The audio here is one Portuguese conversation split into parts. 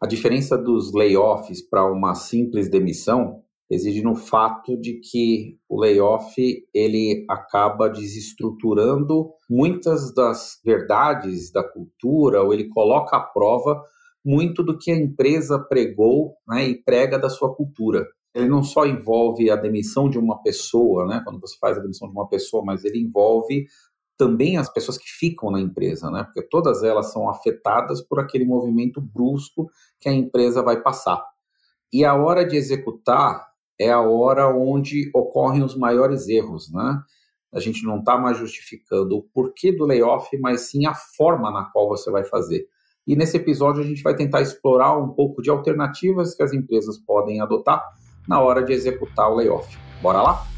A diferença dos layoffs para uma simples demissão reside no fato de que o layoff ele acaba desestruturando muitas das verdades da cultura, ou ele coloca à prova muito do que a empresa pregou né, e prega da sua cultura. Ele não só envolve a demissão de uma pessoa, né, quando você faz a demissão de uma pessoa, mas ele envolve também as pessoas que ficam na empresa, né, porque todas elas são afetadas por aquele movimento brusco que a empresa vai passar. E a hora de executar é a hora onde ocorrem os maiores erros, né? A gente não está mais justificando o porquê do layoff, mas sim a forma na qual você vai fazer. E nesse episódio a gente vai tentar explorar um pouco de alternativas que as empresas podem adotar na hora de executar o layoff. Bora lá?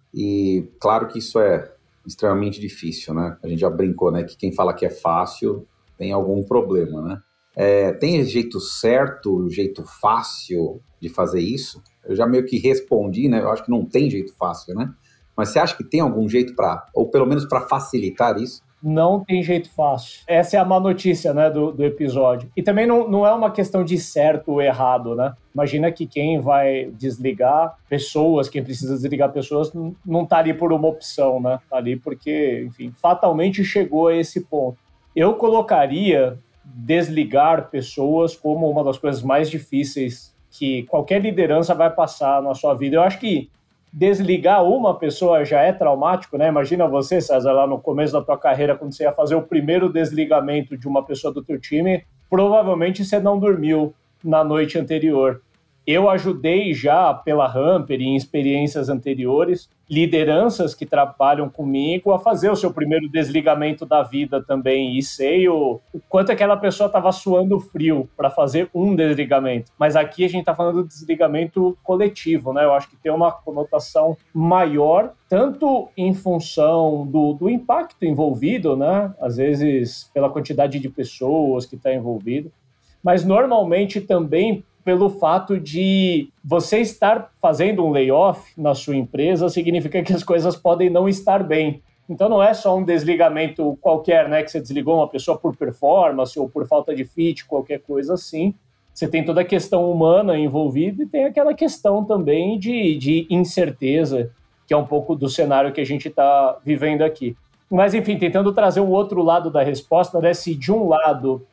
E claro que isso é extremamente difícil, né? A gente já brincou, né? Que quem fala que é fácil tem algum problema, né? É, tem jeito certo, jeito fácil de fazer isso? Eu já meio que respondi, né? Eu acho que não tem jeito fácil, né? Mas você acha que tem algum jeito para, ou pelo menos para facilitar isso? Não tem jeito fácil. Essa é a má notícia né, do, do episódio. E também não, não é uma questão de certo ou errado, né? Imagina que quem vai desligar pessoas, quem precisa desligar pessoas, não está ali por uma opção, né? Está ali porque, enfim, fatalmente chegou a esse ponto. Eu colocaria desligar pessoas como uma das coisas mais difíceis que qualquer liderança vai passar na sua vida. Eu acho que desligar uma pessoa já é traumático, né? Imagina você, César, lá no começo da tua carreira, quando você ia fazer o primeiro desligamento de uma pessoa do teu time, provavelmente você não dormiu na noite anterior. Eu ajudei já pela Hamper em experiências anteriores lideranças que trabalham comigo a fazer o seu primeiro desligamento da vida também e sei o, o quanto aquela pessoa estava suando frio para fazer um desligamento. Mas aqui a gente está falando de desligamento coletivo, né? Eu acho que tem uma conotação maior, tanto em função do, do impacto envolvido, né? Às vezes pela quantidade de pessoas que está envolvido, mas normalmente também pelo fato de você estar fazendo um layoff na sua empresa significa que as coisas podem não estar bem. Então não é só um desligamento qualquer, né, que você desligou uma pessoa por performance ou por falta de fit, qualquer coisa assim. Você tem toda a questão humana envolvida e tem aquela questão também de, de incerteza, que é um pouco do cenário que a gente está vivendo aqui. Mas, enfim, tentando trazer o outro lado da resposta, né? Se de um lado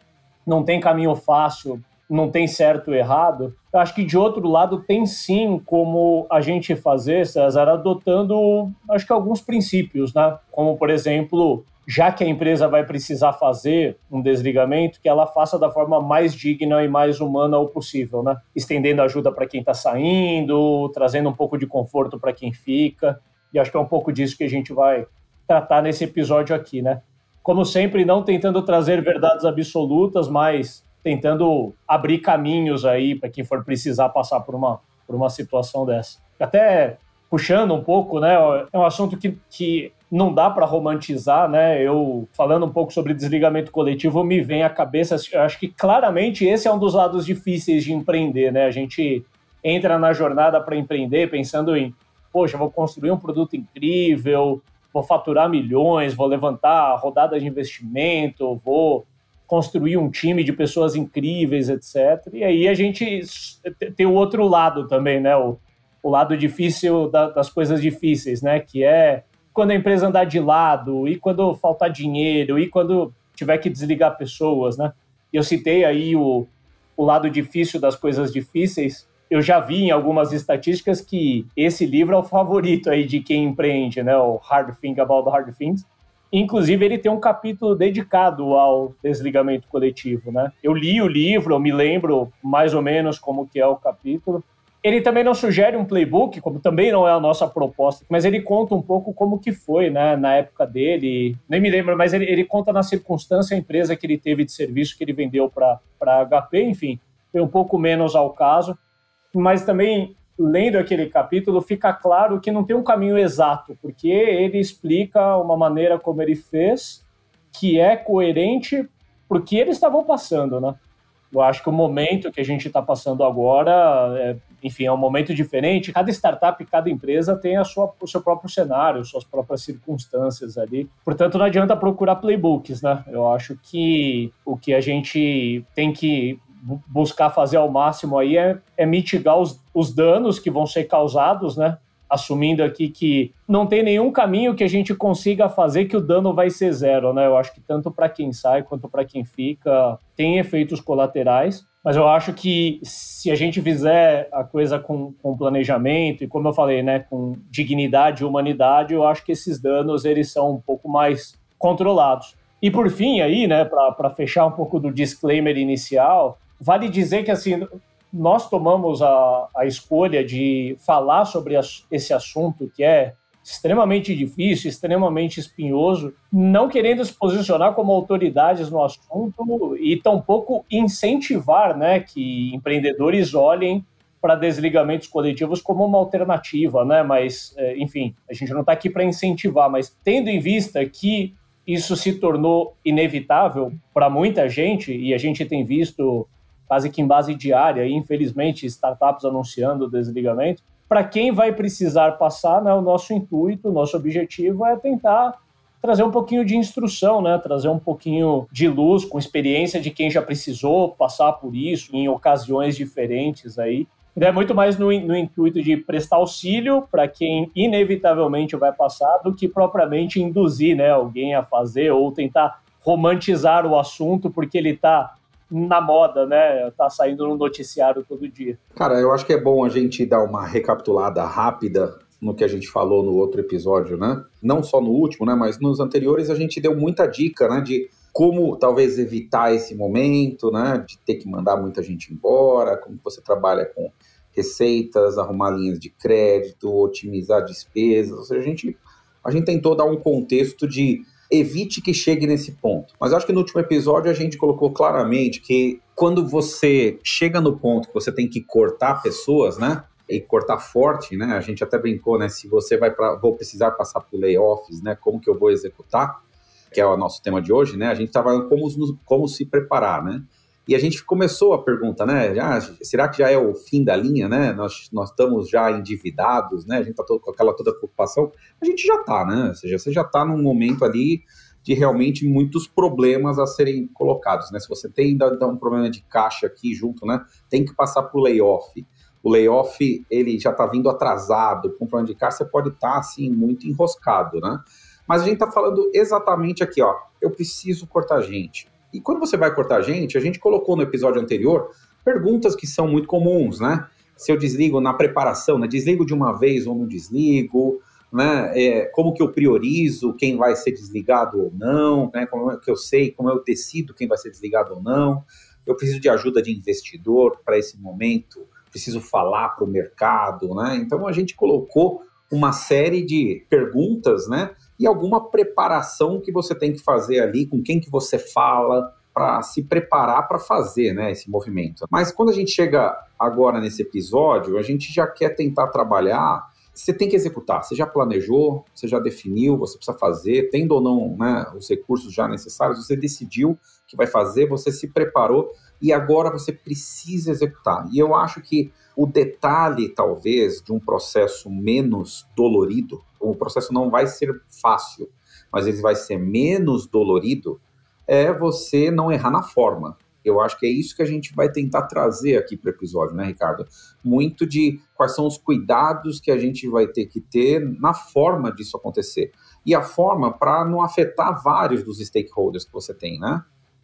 não tem caminho fácil não tem certo ou errado. Eu acho que de outro lado tem sim como a gente fazer, César, adotando acho que alguns princípios, né? Como por exemplo, já que a empresa vai precisar fazer um desligamento, que ela faça da forma mais digna e mais humana o possível, né? Estendendo ajuda para quem está saindo, trazendo um pouco de conforto para quem fica. E acho que é um pouco disso que a gente vai tratar nesse episódio aqui, né? Como sempre, não tentando trazer verdades absolutas, mas tentando abrir caminhos aí para quem for precisar passar por uma, por uma situação dessa. Até puxando um pouco, né? É um assunto que, que não dá para romantizar, né? Eu falando um pouco sobre desligamento coletivo, me vem à cabeça, acho que claramente esse é um dos lados difíceis de empreender, né? A gente entra na jornada para empreender pensando em, poxa, vou construir um produto incrível, vou faturar milhões, vou levantar rodada de investimento, vou construir um time de pessoas incríveis, etc. E aí a gente tem o outro lado também, né? O, o lado difícil da, das coisas difíceis, né? Que é quando a empresa andar de lado, e quando faltar dinheiro, e quando tiver que desligar pessoas, né? Eu citei aí o, o lado difícil das coisas difíceis, eu já vi em algumas estatísticas que esse livro é o favorito aí de quem empreende, né? O Hard Thing About Hard Things. Inclusive, ele tem um capítulo dedicado ao desligamento coletivo, né? Eu li o livro, eu me lembro mais ou menos como que é o capítulo. Ele também não sugere um playbook, como também não é a nossa proposta, mas ele conta um pouco como que foi, né, na época dele. Nem me lembro, mas ele, ele conta na circunstância a empresa que ele teve de serviço que ele vendeu para HP, enfim, foi um pouco menos ao caso. Mas também lendo aquele capítulo, fica claro que não tem um caminho exato, porque ele explica uma maneira como ele fez que é coerente para o que eles estavam passando, né? Eu acho que o momento que a gente está passando agora, é, enfim, é um momento diferente. Cada startup, cada empresa tem a sua, o seu próprio cenário, suas próprias circunstâncias ali. Portanto, não adianta procurar playbooks, né? Eu acho que o que a gente tem que buscar fazer ao máximo aí é, é mitigar os, os danos que vão ser causados, né? Assumindo aqui que não tem nenhum caminho que a gente consiga fazer que o dano vai ser zero, né? Eu acho que tanto para quem sai quanto para quem fica tem efeitos colaterais, mas eu acho que se a gente fizer a coisa com, com planejamento e, como eu falei, né, com dignidade e humanidade, eu acho que esses danos eles são um pouco mais controlados. E por fim, aí, né, para fechar um pouco do disclaimer inicial, Vale dizer que assim nós tomamos a, a escolha de falar sobre esse assunto que é extremamente difícil, extremamente espinhoso, não querendo se posicionar como autoridades no assunto e tampouco incentivar né, que empreendedores olhem para desligamentos coletivos como uma alternativa, né? Mas, é, enfim, a gente não está aqui para incentivar, mas tendo em vista que isso se tornou inevitável para muita gente, e a gente tem visto quase que em base diária, e infelizmente startups anunciando o desligamento. Para quem vai precisar passar, né, o nosso intuito, o nosso objetivo é tentar trazer um pouquinho de instrução, né, trazer um pouquinho de luz com experiência de quem já precisou passar por isso em ocasiões diferentes aí. É muito mais no, no intuito de prestar auxílio para quem inevitavelmente vai passar do que propriamente induzir né, alguém a fazer ou tentar romantizar o assunto porque ele está na moda, né? Tá saindo no noticiário todo dia. Cara, eu acho que é bom a gente dar uma recapitulada rápida no que a gente falou no outro episódio, né? Não só no último, né? Mas nos anteriores a gente deu muita dica, né? De como talvez evitar esse momento, né? De ter que mandar muita gente embora, como você trabalha com receitas, arrumar linhas de crédito, otimizar despesas. Ou seja, a gente, a gente tentou dar um contexto de evite que chegue nesse ponto. Mas acho que no último episódio a gente colocou claramente que quando você chega no ponto que você tem que cortar pessoas, né? E cortar forte, né? A gente até brincou, né? Se você vai para, vou precisar passar por layoffs, né? Como que eu vou executar? Que é o nosso tema de hoje, né? A gente estava como, como se preparar, né? E a gente começou a pergunta, né? Já, será que já é o fim da linha, né? Nós, nós estamos já endividados, né? A gente está com aquela toda preocupação. A gente já está, né? Ou seja, você já está num momento ali de realmente muitos problemas a serem colocados, né? Se você tem ainda um problema de caixa aqui junto, né? Tem que passar por layoff. O layoff, ele já está vindo atrasado, com problema de caixa, você pode estar, tá, assim, muito enroscado, né? Mas a gente está falando exatamente aqui, ó. Eu preciso cortar gente e quando você vai cortar a gente, a gente colocou no episódio anterior perguntas que são muito comuns, né? Se eu desligo na preparação, né? Desligo de uma vez ou não desligo, né? É, como que eu priorizo quem vai ser desligado ou não, né? Como é que eu sei, como eu decido quem vai ser desligado ou não. Eu preciso de ajuda de investidor para esse momento, preciso falar para o mercado, né? Então a gente colocou uma série de perguntas, né? E alguma preparação que você tem que fazer ali, com quem que você fala, para se preparar para fazer né, esse movimento. Mas quando a gente chega agora nesse episódio, a gente já quer tentar trabalhar. Você tem que executar, você já planejou, você já definiu, você precisa fazer, tendo ou não né, os recursos já necessários, você decidiu que vai fazer, você se preparou e agora você precisa executar. E eu acho que o detalhe, talvez, de um processo menos dolorido, o processo não vai ser fácil, mas ele vai ser menos dolorido, é você não errar na forma. Eu acho que é isso que a gente vai tentar trazer aqui para o episódio, né, Ricardo? Muito de quais são os cuidados que a gente vai ter que ter na forma disso acontecer. E a forma para não afetar vários dos stakeholders que você tem, né?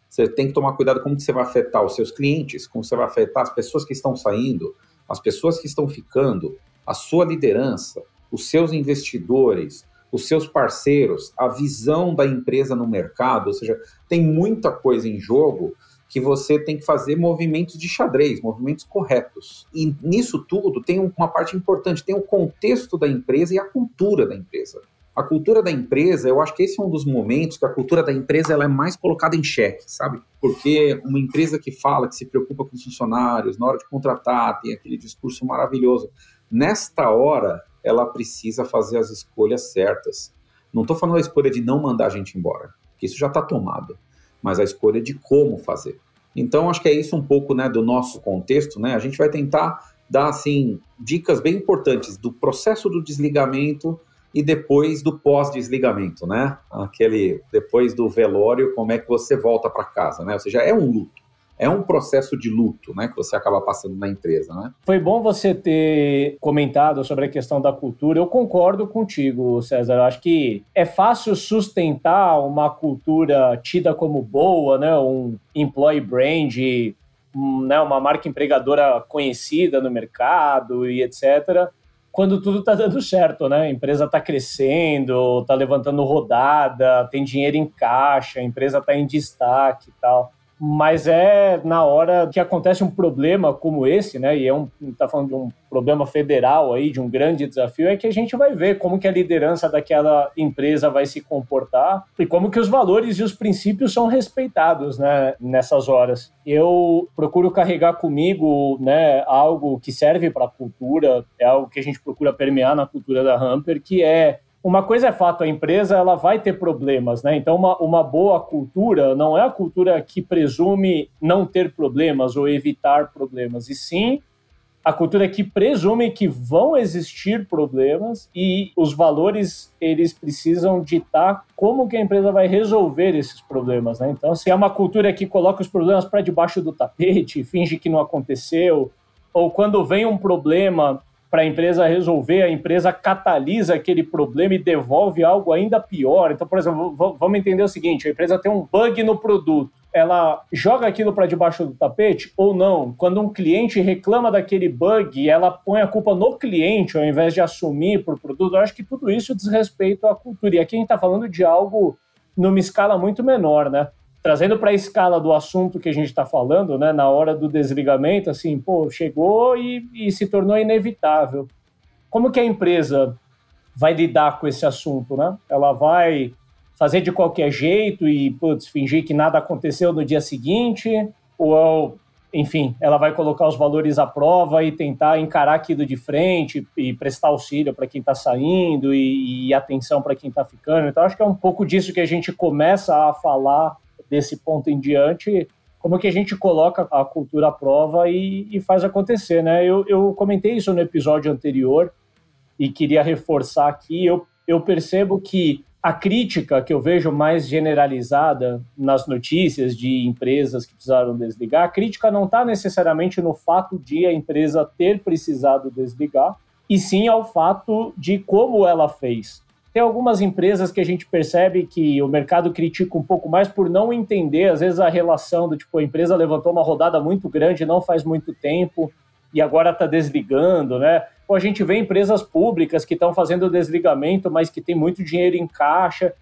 Você tem que tomar cuidado como que você vai afetar os seus clientes, como você vai afetar as pessoas que estão saindo, as pessoas que estão ficando, a sua liderança, os seus investidores, os seus parceiros, a visão da empresa no mercado, ou seja, tem muita coisa em jogo que você tem que fazer movimentos de xadrez, movimentos corretos. E nisso tudo tem uma parte importante, tem o contexto da empresa e a cultura da empresa. A cultura da empresa, eu acho que esse é um dos momentos que a cultura da empresa ela é mais colocada em xeque, sabe? Porque uma empresa que fala, que se preocupa com os funcionários, na hora de contratar, tem aquele discurso maravilhoso. Nesta hora, ela precisa fazer as escolhas certas. Não estou falando a escolha de não mandar a gente embora, que isso já está tomado, mas a escolha de como fazer. Então, acho que é isso um pouco né, do nosso contexto. Né? A gente vai tentar dar assim, dicas bem importantes do processo do desligamento e depois do pós-desligamento, né? Aquele depois do velório, como é que você volta para casa, né? Ou seja, é um luto é um processo de luto, né, que você acaba passando na empresa, né? Foi bom você ter comentado sobre a questão da cultura. Eu concordo contigo, César. Eu acho que é fácil sustentar uma cultura tida como boa, né, um employee brand, né, uma marca empregadora conhecida no mercado e etc. Quando tudo está dando certo, né? A empresa está crescendo, está levantando rodada, tem dinheiro em caixa, a empresa está em destaque e tal mas é na hora que acontece um problema como esse, né? E é um tá falando de um problema federal aí, de um grande desafio, é que a gente vai ver como que a liderança daquela empresa vai se comportar e como que os valores e os princípios são respeitados, né? Nessas horas, eu procuro carregar comigo, né? Algo que serve para a cultura, é algo que a gente procura permear na cultura da Hamper, que é uma coisa é fato, a empresa ela vai ter problemas, né? Então, uma, uma boa cultura não é a cultura que presume não ter problemas ou evitar problemas, e sim a cultura que presume que vão existir problemas e os valores eles precisam ditar como que a empresa vai resolver esses problemas, né? Então, se é uma cultura que coloca os problemas para debaixo do tapete, finge que não aconteceu, ou quando vem um problema para a empresa resolver, a empresa catalisa aquele problema e devolve algo ainda pior. Então, por exemplo, vamos entender o seguinte: a empresa tem um bug no produto. Ela joga aquilo para debaixo do tapete ou não? Quando um cliente reclama daquele bug, ela põe a culpa no cliente ao invés de assumir para o produto. Eu acho que tudo isso diz respeito à cultura. E aqui a gente está falando de algo numa escala muito menor, né? Trazendo para a escala do assunto que a gente está falando, né, na hora do desligamento, assim, pô, chegou e, e, se tornou inevitável. Como que a empresa vai lidar com esse assunto, né? Ela vai fazer de qualquer jeito e, putz, fingir que nada aconteceu no dia seguinte, ou, enfim, ela vai colocar os valores à prova e tentar encarar aquilo de frente e prestar auxílio para quem está saindo e, e atenção para quem está ficando. Então, acho que é um pouco disso que a gente começa a falar desse ponto em diante, como que a gente coloca a cultura à prova e, e faz acontecer, né? Eu, eu comentei isso no episódio anterior e queria reforçar aqui. Eu, eu percebo que a crítica que eu vejo mais generalizada nas notícias de empresas que precisaram desligar, a crítica não está necessariamente no fato de a empresa ter precisado desligar, e sim ao fato de como ela fez. Tem algumas empresas que a gente percebe que o mercado critica um pouco mais por não entender, às vezes, a relação do tipo, a empresa levantou uma rodada muito grande não faz muito tempo e agora está desligando, né? Ou a gente vê empresas públicas que estão fazendo desligamento, mas que tem muito dinheiro em caixa,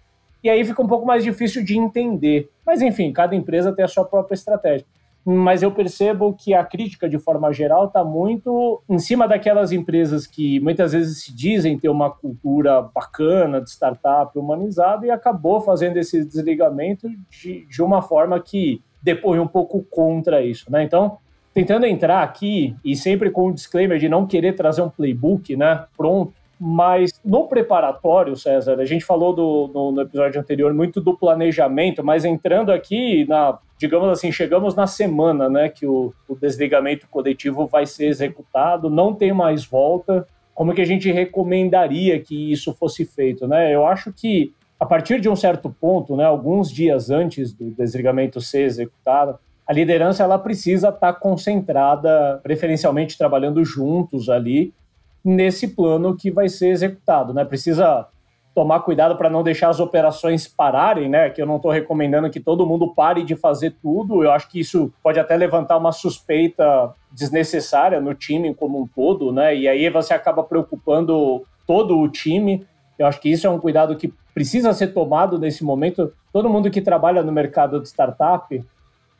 e aí fica um pouco mais difícil de entender. Mas enfim, cada empresa tem a sua própria estratégia mas eu percebo que a crítica, de forma geral, está muito em cima daquelas empresas que muitas vezes se dizem ter uma cultura bacana de startup humanizada e acabou fazendo esse desligamento de, de uma forma que depõe um pouco contra isso, né? Então, tentando entrar aqui e sempre com o disclaimer de não querer trazer um playbook, né, pronto, mas no preparatório, César, a gente falou do, no, no, episódio anterior muito do planejamento, mas entrando aqui na, digamos assim, chegamos na semana, né, que o, o desligamento coletivo vai ser executado, não tem mais volta. Como que a gente recomendaria que isso fosse feito, né? Eu acho que a partir de um certo ponto, né, alguns dias antes do desligamento ser executado, a liderança ela precisa estar concentrada, preferencialmente trabalhando juntos ali nesse plano que vai ser executado, né? Precisa tomar cuidado para não deixar as operações pararem, né? Que eu não estou recomendando que todo mundo pare de fazer tudo. Eu acho que isso pode até levantar uma suspeita desnecessária no time como um todo, né? E aí você acaba preocupando todo o time. Eu acho que isso é um cuidado que precisa ser tomado nesse momento. Todo mundo que trabalha no mercado de startup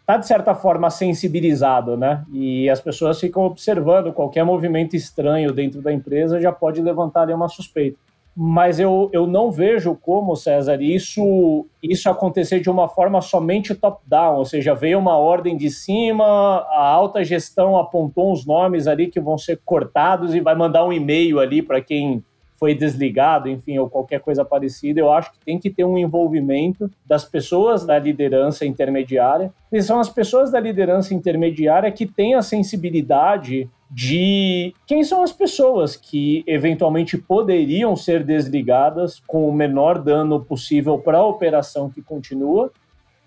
está, de certa forma, sensibilizado, né? E as pessoas ficam observando qualquer movimento estranho dentro da empresa já pode levantar ali uma suspeita mas eu, eu não vejo como, César, isso, isso acontecer de uma forma somente top-down, ou seja, veio uma ordem de cima, a alta gestão apontou os nomes ali que vão ser cortados e vai mandar um e-mail ali para quem foi desligado, enfim, ou qualquer coisa parecida. Eu acho que tem que ter um envolvimento das pessoas da liderança intermediária, e são as pessoas da liderança intermediária que têm a sensibilidade de quem são as pessoas que eventualmente poderiam ser desligadas com o menor dano possível para a operação que continua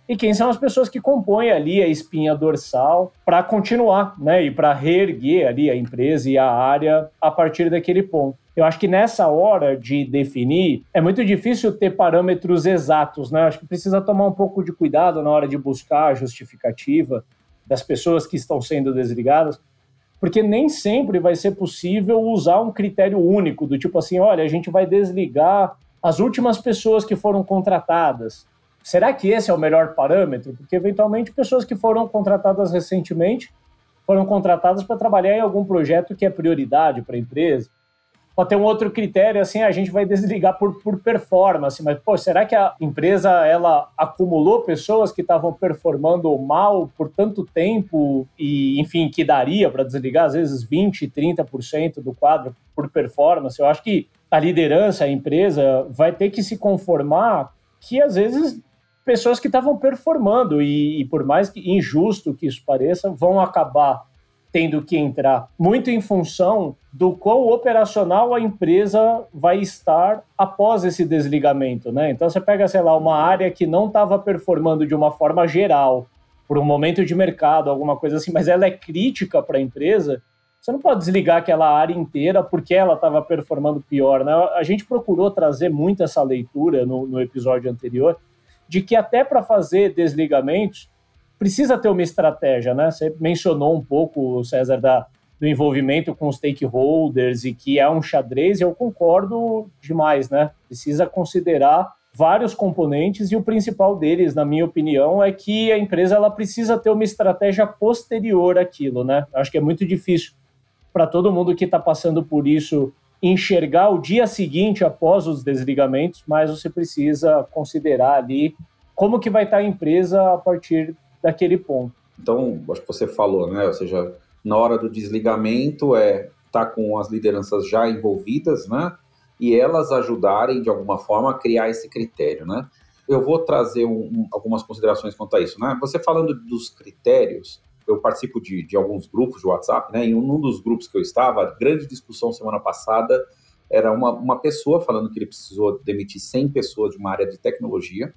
e quem são as pessoas que compõem ali a espinha dorsal para continuar, né, e para reerguer ali a empresa e a área a partir daquele ponto. Eu acho que nessa hora de definir, é muito difícil ter parâmetros exatos, né? Acho que precisa tomar um pouco de cuidado na hora de buscar a justificativa das pessoas que estão sendo desligadas, porque nem sempre vai ser possível usar um critério único, do tipo assim, olha, a gente vai desligar as últimas pessoas que foram contratadas. Será que esse é o melhor parâmetro? Porque, eventualmente, pessoas que foram contratadas recentemente foram contratadas para trabalhar em algum projeto que é prioridade para a empresa pode ter um outro critério, assim, a gente vai desligar por, por performance, mas, pô, será que a empresa, ela acumulou pessoas que estavam performando mal por tanto tempo e, enfim, que daria para desligar, às vezes, 20%, 30% do quadro por performance? Eu acho que a liderança, a empresa, vai ter que se conformar que, às vezes, pessoas que estavam performando e, e por mais que injusto que isso pareça, vão acabar tendo que entrar muito em função do quão operacional a empresa vai estar após esse desligamento, né? Então você pega, sei lá, uma área que não estava performando de uma forma geral por um momento de mercado, alguma coisa assim, mas ela é crítica para a empresa, você não pode desligar aquela área inteira porque ela estava performando pior, né? A gente procurou trazer muito essa leitura no, no episódio anterior de que até para fazer desligamentos precisa ter uma estratégia, né? Você mencionou um pouco, César, da, do envolvimento com os stakeholders e que é um xadrez, e eu concordo demais, né? Precisa considerar vários componentes e o principal deles, na minha opinião, é que a empresa ela precisa ter uma estratégia posterior àquilo, né? Acho que é muito difícil para todo mundo que está passando por isso enxergar o dia seguinte após os desligamentos, mas você precisa considerar ali como que vai estar tá a empresa a partir daquele ponto. Então, acho que você falou, né? Ou seja, na hora do desligamento é estar tá com as lideranças já envolvidas, né? E elas ajudarem de alguma forma a criar esse critério, né? Eu vou trazer um, um, algumas considerações quanto a isso, né? Você falando dos critérios, eu participo de, de alguns grupos de WhatsApp, né? Em um dos grupos que eu estava, a grande discussão semana passada era uma, uma pessoa falando que ele precisou demitir 100 pessoas de uma área de tecnologia,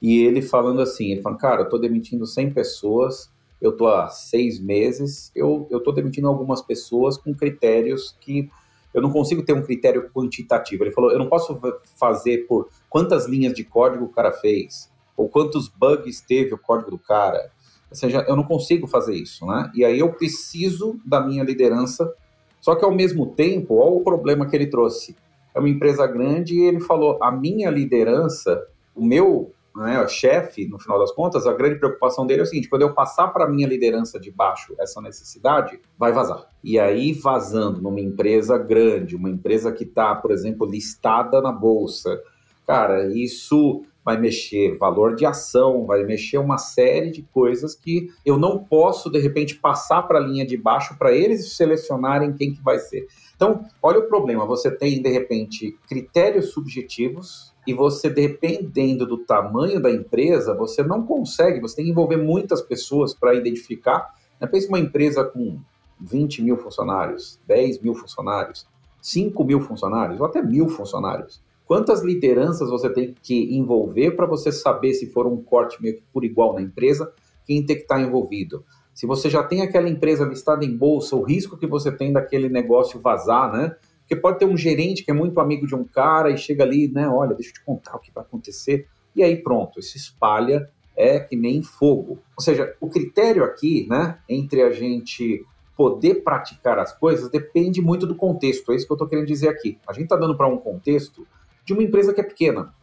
e ele falando assim, ele falando, cara, eu tô demitindo 100 pessoas, eu tô há seis meses, eu, eu tô demitindo algumas pessoas com critérios que eu não consigo ter um critério quantitativo. Ele falou, eu não posso fazer por quantas linhas de código o cara fez, ou quantos bugs teve o código do cara. Ou seja, eu não consigo fazer isso, né? E aí eu preciso da minha liderança, só que ao mesmo tempo, olha o problema que ele trouxe. É uma empresa grande e ele falou, a minha liderança, o meu né, chefe, no final das contas, a grande preocupação dele é o seguinte: quando eu passar para minha liderança de baixo essa necessidade, vai vazar. E aí, vazando numa empresa grande, uma empresa que está, por exemplo, listada na bolsa, cara, isso vai mexer valor de ação, vai mexer uma série de coisas que eu não posso, de repente, passar para a linha de baixo para eles selecionarem quem que vai ser. Então, olha o problema: você tem, de repente, critérios subjetivos e você, dependendo do tamanho da empresa, você não consegue, você tem que envolver muitas pessoas para identificar. Né? Pensa uma empresa com 20 mil funcionários, 10 mil funcionários, 5 mil funcionários, ou até mil funcionários. Quantas lideranças você tem que envolver para você saber se for um corte meio que por igual na empresa, quem tem que estar tá envolvido? Se você já tem aquela empresa listada em bolsa, o risco que você tem daquele negócio vazar, né? Porque pode ter um gerente que é muito amigo de um cara e chega ali, né? Olha, deixa eu te contar o que vai acontecer. E aí pronto, se espalha é que nem fogo. Ou seja, o critério aqui, né, entre a gente poder praticar as coisas depende muito do contexto. É isso que eu estou querendo dizer aqui. A gente está dando para um contexto de uma empresa que é pequena.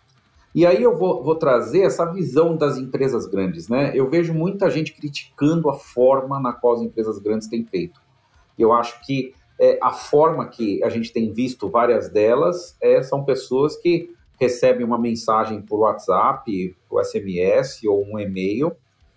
E aí eu vou, vou, trazer essa visão das empresas grandes, né? Eu vejo muita gente criticando a forma na qual as empresas grandes têm feito. Eu acho que é, a forma que a gente tem visto várias delas é, são pessoas que recebem uma mensagem por WhatsApp, por SMS ou um e-mail,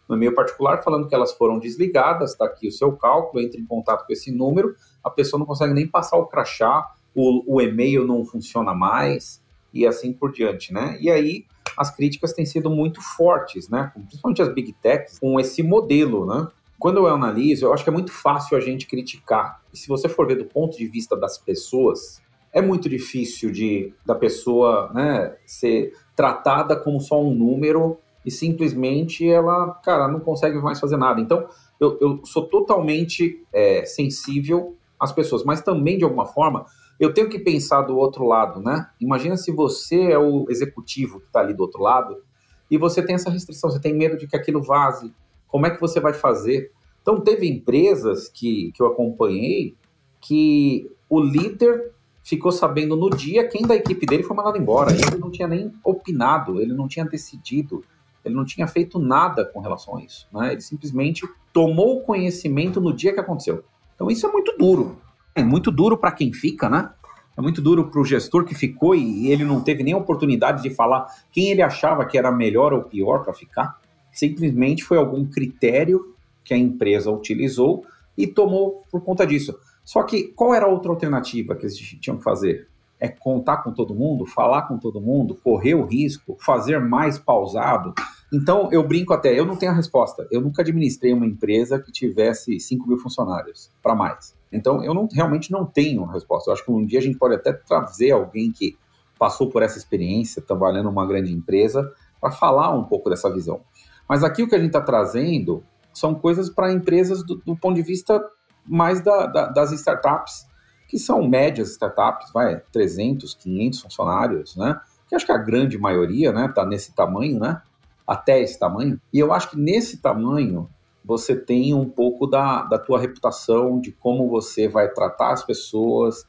um e-mail particular falando que elas foram desligadas, está aqui o seu cálculo, entre em contato com esse número, a pessoa não consegue nem passar o crachá, o, o e-mail não funciona mais e assim por diante, né? E aí as críticas têm sido muito fortes, né? Principalmente as big techs com esse modelo, né? Quando eu analiso, eu acho que é muito fácil a gente criticar. E se você for ver do ponto de vista das pessoas, é muito difícil de da pessoa né, ser tratada como só um número e simplesmente ela, cara, não consegue mais fazer nada. Então, eu, eu sou totalmente é, sensível às pessoas, mas também, de alguma forma, eu tenho que pensar do outro lado, né? Imagina se você é o executivo que está ali do outro lado e você tem essa restrição, você tem medo de que aquilo vaze. Como é que você vai fazer? Então, teve empresas que, que eu acompanhei que o líder ficou sabendo no dia quem da equipe dele foi mandado embora. Ele não tinha nem opinado, ele não tinha decidido, ele não tinha feito nada com relação a isso. Né? Ele simplesmente tomou conhecimento no dia que aconteceu. Então isso é muito duro. É muito duro para quem fica, né? É muito duro para o gestor que ficou e ele não teve nem oportunidade de falar quem ele achava que era melhor ou pior para ficar. Simplesmente foi algum critério que a empresa utilizou e tomou por conta disso. Só que qual era a outra alternativa que eles tinham que fazer? É contar com todo mundo, falar com todo mundo, correr o risco, fazer mais pausado. Então, eu brinco até, eu não tenho a resposta. Eu nunca administrei uma empresa que tivesse 5 mil funcionários para mais. Então, eu não, realmente não tenho a resposta. Eu acho que um dia a gente pode até trazer alguém que passou por essa experiência, trabalhando numa grande empresa, para falar um pouco dessa visão. Mas aqui o que a gente está trazendo são coisas para empresas do, do ponto de vista mais da, da, das startups, que são médias startups, vai, 300, 500 funcionários, né? Que acho que a grande maioria, né, tá nesse tamanho, né? Até esse tamanho. E eu acho que nesse tamanho você tem um pouco da, da tua reputação, de como você vai tratar as pessoas,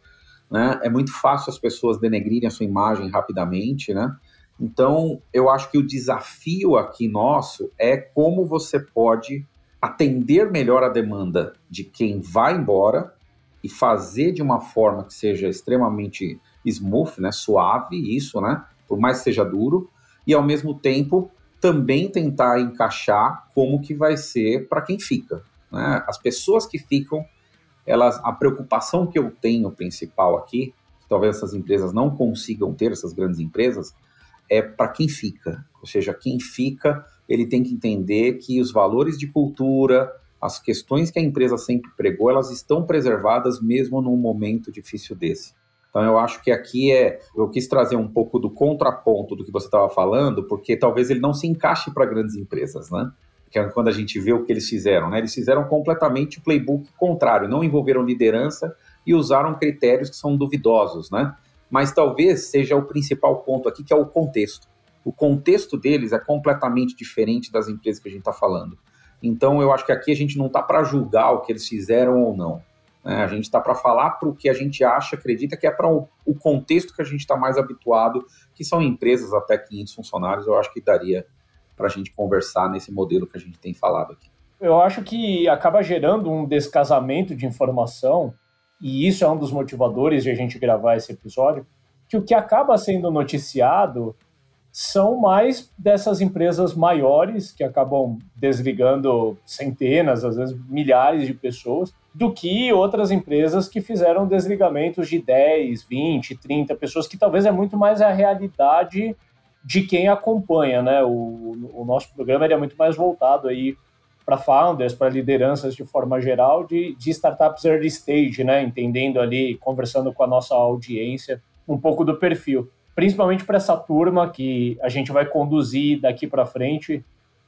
né? É muito fácil as pessoas denegrirem a sua imagem rapidamente, né? Então, eu acho que o desafio aqui nosso é como você pode atender melhor a demanda de quem vai embora e fazer de uma forma que seja extremamente smooth, né, suave, isso, né, por mais que seja duro, e ao mesmo tempo também tentar encaixar como que vai ser para quem fica. Né? As pessoas que ficam, elas, a preocupação que eu tenho principal aqui, talvez essas empresas não consigam ter, essas grandes empresas, é para quem fica. Ou seja, quem fica ele tem que entender que os valores de cultura, as questões que a empresa sempre pregou, elas estão preservadas mesmo num momento difícil desse. Então eu acho que aqui é, eu quis trazer um pouco do contraponto do que você estava falando, porque talvez ele não se encaixe para grandes empresas, né? Que é quando a gente vê o que eles fizeram, né? Eles fizeram completamente o playbook contrário, não envolveram liderança e usaram critérios que são duvidosos, né? Mas talvez seja o principal ponto aqui, que é o contexto o contexto deles é completamente diferente das empresas que a gente está falando. Então, eu acho que aqui a gente não está para julgar o que eles fizeram ou não. Né? A gente está para falar para o que a gente acha, acredita que é para o, o, contexto que a gente está mais habituado, que são empresas até 500 funcionários. Eu acho que daria para a gente conversar nesse modelo que a gente tem falado aqui. Eu acho que acaba gerando um descasamento de informação, e isso é um dos motivadores de a gente gravar esse episódio, que o que acaba sendo noticiado são mais dessas empresas maiores que acabam desligando centenas, às vezes milhares de pessoas, do que outras empresas que fizeram desligamentos de 10, 20, 30 pessoas, que talvez é muito mais a realidade de quem acompanha, né? O, o nosso programa é muito mais voltado aí para founders, para lideranças de forma geral de, de startups early stage, né? Entendendo ali, conversando com a nossa audiência um pouco do perfil principalmente para essa turma que a gente vai conduzir daqui para frente,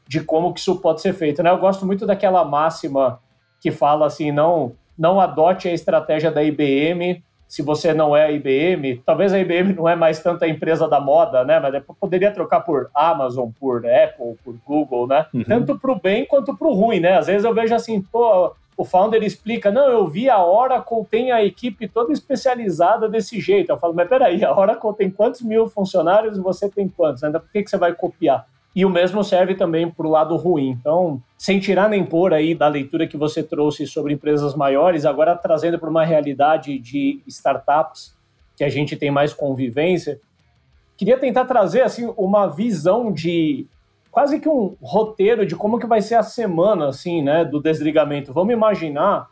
de como que isso pode ser feito. Né? Eu gosto muito daquela máxima que fala assim, não, não adote a estratégia da IBM se você não é a IBM, talvez a IBM não é mais tanta empresa da moda, né? Mas poderia trocar por Amazon, por Apple, por Google, né? Uhum. Tanto para o bem quanto para o ruim, né? Às vezes eu vejo assim, pô, o founder explica, não, eu vi a Oracle tem a equipe toda especializada desse jeito. Eu falo, mas peraí, a Oracle tem quantos mil funcionários e você tem quantos? Ainda por que, que você vai copiar? E o mesmo serve também para o lado ruim. Então, sem tirar nem pôr aí da leitura que você trouxe sobre empresas maiores, agora trazendo para uma realidade de startups que a gente tem mais convivência, queria tentar trazer assim uma visão de quase que um roteiro de como que vai ser a semana assim, né, do desligamento. Vamos imaginar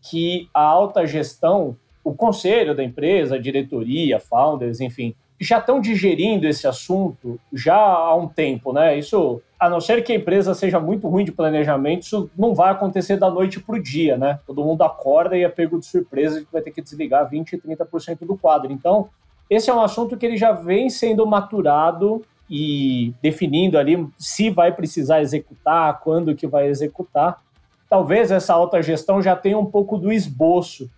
que a alta gestão, o conselho da empresa, a diretoria, founders, enfim, já estão digerindo esse assunto já há um tempo, né? Isso, a não ser que a empresa seja muito ruim de planejamento, isso não vai acontecer da noite para o dia, né? Todo mundo acorda e é pego de surpresa que vai ter que desligar 20, 30% do quadro. Então, esse é um assunto que ele já vem sendo maturado e definindo ali se vai precisar executar, quando que vai executar. Talvez essa alta gestão já tenha um pouco do esboço,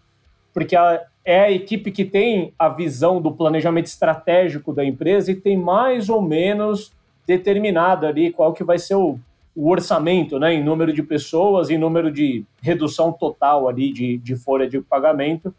porque a, é a equipe que tem a visão do planejamento estratégico da empresa e tem mais ou menos determinado ali qual que vai ser o, o orçamento, né, em número de pessoas, em número de redução total ali de, de folha de pagamento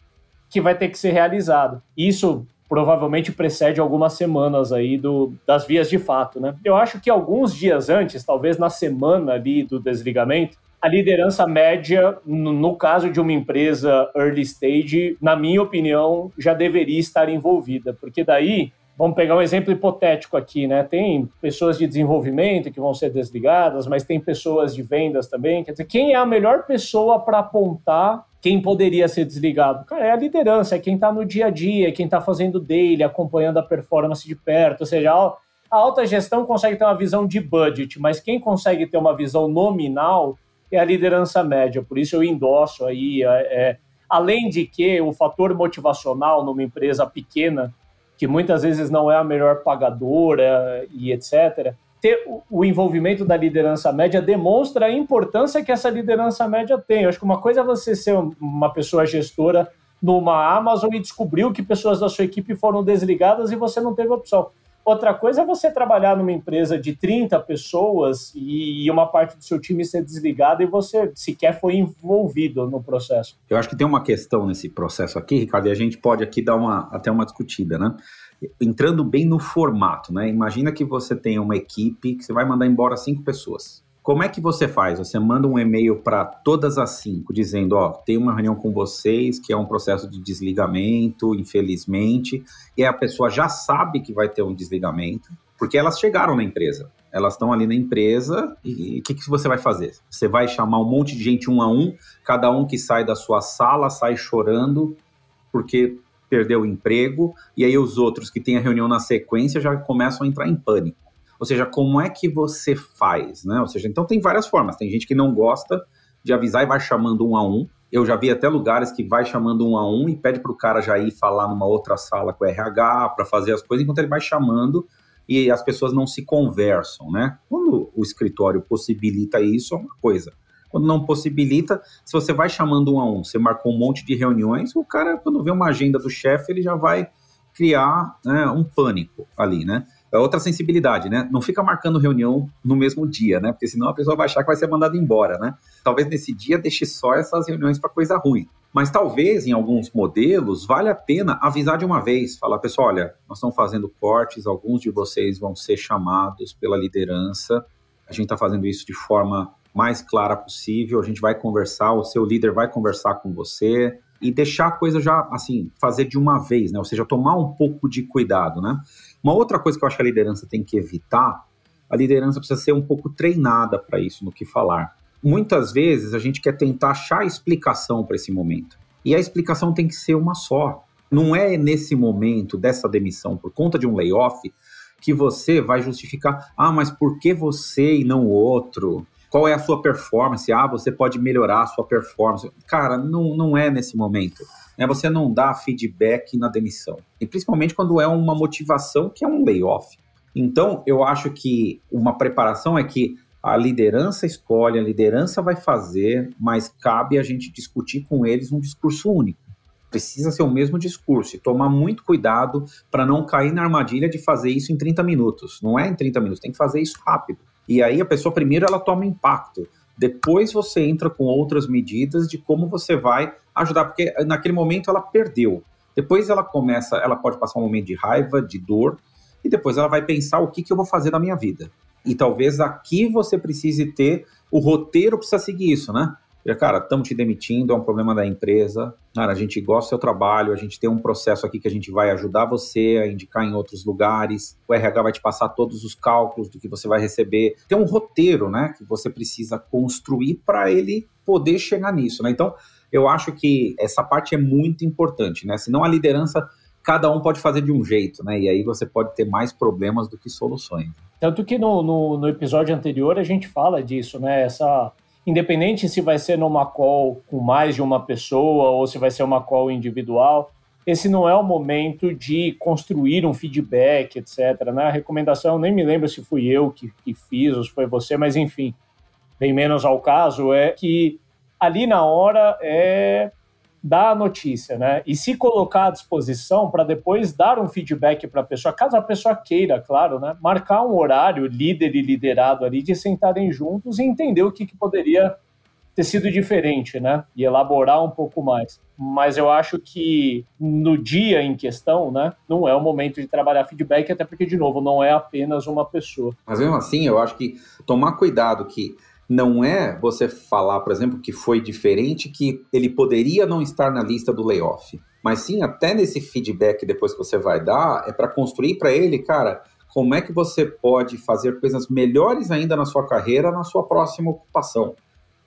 que vai ter que ser realizado. Isso provavelmente precede algumas semanas aí do, das vias de fato, né? Eu acho que alguns dias antes, talvez na semana ali do desligamento, a liderança média, no caso de uma empresa early stage, na minha opinião, já deveria estar envolvida, porque daí Vamos pegar um exemplo hipotético aqui, né? Tem pessoas de desenvolvimento que vão ser desligadas, mas tem pessoas de vendas também. Quer dizer, quem é a melhor pessoa para apontar quem poderia ser desligado? Cara, é a liderança, é quem está no dia a dia, é quem está fazendo daily, acompanhando a performance de perto. Ou seja, a alta gestão consegue ter uma visão de budget, mas quem consegue ter uma visão nominal é a liderança média. Por isso eu endosso aí, é, é, além de que o fator motivacional numa empresa pequena, que muitas vezes não é a melhor pagadora e etc., ter o envolvimento da liderança média demonstra a importância que essa liderança média tem. Eu acho que uma coisa é você ser uma pessoa gestora numa Amazon e descobriu que pessoas da sua equipe foram desligadas e você não teve opção. Outra coisa é você trabalhar numa empresa de 30 pessoas e uma parte do seu time ser desligada e você sequer foi envolvido no processo. Eu acho que tem uma questão nesse processo aqui, Ricardo, e a gente pode aqui dar uma, até uma discutida, né? Entrando bem no formato, né? Imagina que você tem uma equipe que você vai mandar embora cinco pessoas. Como é que você faz? Você manda um e-mail para todas as cinco, dizendo: Ó, tem uma reunião com vocês, que é um processo de desligamento, infelizmente, e a pessoa já sabe que vai ter um desligamento, porque elas chegaram na empresa. Elas estão ali na empresa e o que, que você vai fazer? Você vai chamar um monte de gente um a um, cada um que sai da sua sala sai chorando porque perdeu o emprego, e aí os outros que têm a reunião na sequência já começam a entrar em pânico. Ou seja, como é que você faz, né? Ou seja, então tem várias formas. Tem gente que não gosta de avisar e vai chamando um a um. Eu já vi até lugares que vai chamando um a um e pede para o cara já ir falar numa outra sala com o RH para fazer as coisas, enquanto ele vai chamando e as pessoas não se conversam, né? Quando o escritório possibilita isso, é uma coisa. Quando não possibilita, se você vai chamando um a um, você marcou um monte de reuniões, o cara, quando vê uma agenda do chefe, ele já vai criar né, um pânico ali, né? É outra sensibilidade, né? Não fica marcando reunião no mesmo dia, né? Porque senão a pessoa vai achar que vai ser mandada embora, né? Talvez nesse dia deixe só essas reuniões para coisa ruim. Mas talvez em alguns modelos vale a pena avisar de uma vez, falar, pessoal, olha, nós estamos fazendo cortes, alguns de vocês vão ser chamados pela liderança. A gente está fazendo isso de forma mais clara possível. A gente vai conversar, o seu líder vai conversar com você e deixar a coisa já assim, fazer de uma vez, né? Ou seja, tomar um pouco de cuidado, né? Uma outra coisa que eu acho que a liderança tem que evitar, a liderança precisa ser um pouco treinada para isso, no que falar. Muitas vezes a gente quer tentar achar explicação para esse momento. E a explicação tem que ser uma só. Não é nesse momento dessa demissão por conta de um layoff que você vai justificar, ah, mas por que você e não o outro? Qual é a sua performance? Ah, você pode melhorar a sua performance. Cara, não, não é nesse momento né, você não dá feedback na demissão. E principalmente quando é uma motivação que é um layoff. Então, eu acho que uma preparação é que a liderança escolhe, a liderança vai fazer, mas cabe a gente discutir com eles um discurso único. precisa ser o mesmo discurso e tomar muito cuidado para não cair na armadilha de fazer isso em 30 minutos. Não é em 30 minutos, tem que fazer isso rápido. E aí a pessoa primeiro ela toma impacto, depois você entra com outras medidas de como você vai ajudar, porque naquele momento ela perdeu. Depois ela começa, ela pode passar um momento de raiva, de dor, e depois ela vai pensar o que, que eu vou fazer da minha vida. E talvez aqui você precise ter o roteiro precisa seguir isso, né? Cara, estamos te demitindo, é um problema da empresa. Cara, a gente gosta do seu trabalho, a gente tem um processo aqui que a gente vai ajudar você a indicar em outros lugares. O RH vai te passar todos os cálculos do que você vai receber. Tem um roteiro, né, que você precisa construir para ele poder chegar nisso, né? Então, eu acho que essa parte é muito importante, né? Senão a liderança cada um pode fazer de um jeito, né? E aí você pode ter mais problemas do que soluções. Tanto que no, no, no episódio anterior a gente fala disso, né? Essa independente se vai ser numa call com mais de uma pessoa ou se vai ser uma call individual, esse não é o momento de construir um feedback, etc. Né? A recomendação, nem me lembro se fui eu que, que fiz ou se foi você, mas enfim, bem menos ao caso, é que ali na hora é dar a notícia, né? E se colocar à disposição para depois dar um feedback para a pessoa, caso a pessoa queira, claro, né? Marcar um horário, líder e liderado ali, de sentarem juntos e entender o que, que poderia ter sido diferente, né? E elaborar um pouco mais. Mas eu acho que no dia em questão, né, não é o momento de trabalhar feedback, até porque, de novo, não é apenas uma pessoa. Mas mesmo assim, eu acho que tomar cuidado que não é você falar, por exemplo, que foi diferente, que ele poderia não estar na lista do layoff. Mas sim, até nesse feedback depois que você vai dar, é para construir para ele, cara, como é que você pode fazer coisas melhores ainda na sua carreira, na sua próxima ocupação.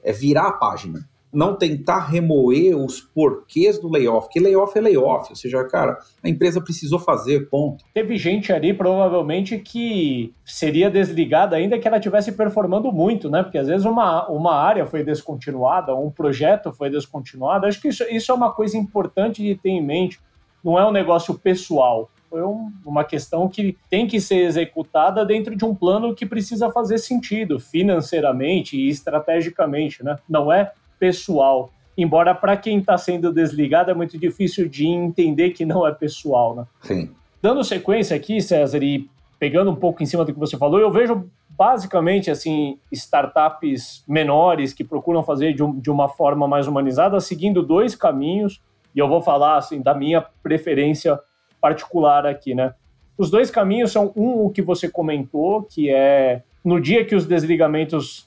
É virar a página não tentar remoer os porquês do layoff, que layoff é layoff, ou seja, cara, a empresa precisou fazer, ponto. Teve gente ali, provavelmente, que seria desligada ainda que ela estivesse performando muito, né? Porque às vezes uma, uma área foi descontinuada, um projeto foi descontinuado. Acho que isso, isso é uma coisa importante de ter em mente. Não é um negócio pessoal, foi um, uma questão que tem que ser executada dentro de um plano que precisa fazer sentido financeiramente e estrategicamente, né? Não é pessoal. Embora para quem está sendo desligado é muito difícil de entender que não é pessoal, né? Sim. Dando sequência aqui, César, e pegando um pouco em cima do que você falou, eu vejo basicamente assim startups menores que procuram fazer de, um, de uma forma mais humanizada, seguindo dois caminhos, e eu vou falar assim da minha preferência particular aqui, né? Os dois caminhos são um o que você comentou, que é no dia que os desligamentos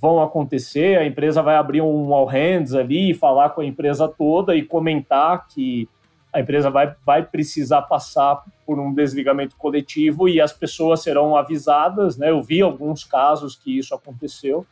vão acontecer, a empresa vai abrir um all hands ali falar com a empresa toda e comentar que a empresa vai, vai precisar passar por um desligamento coletivo e as pessoas serão avisadas, né? Eu vi alguns casos que isso aconteceu.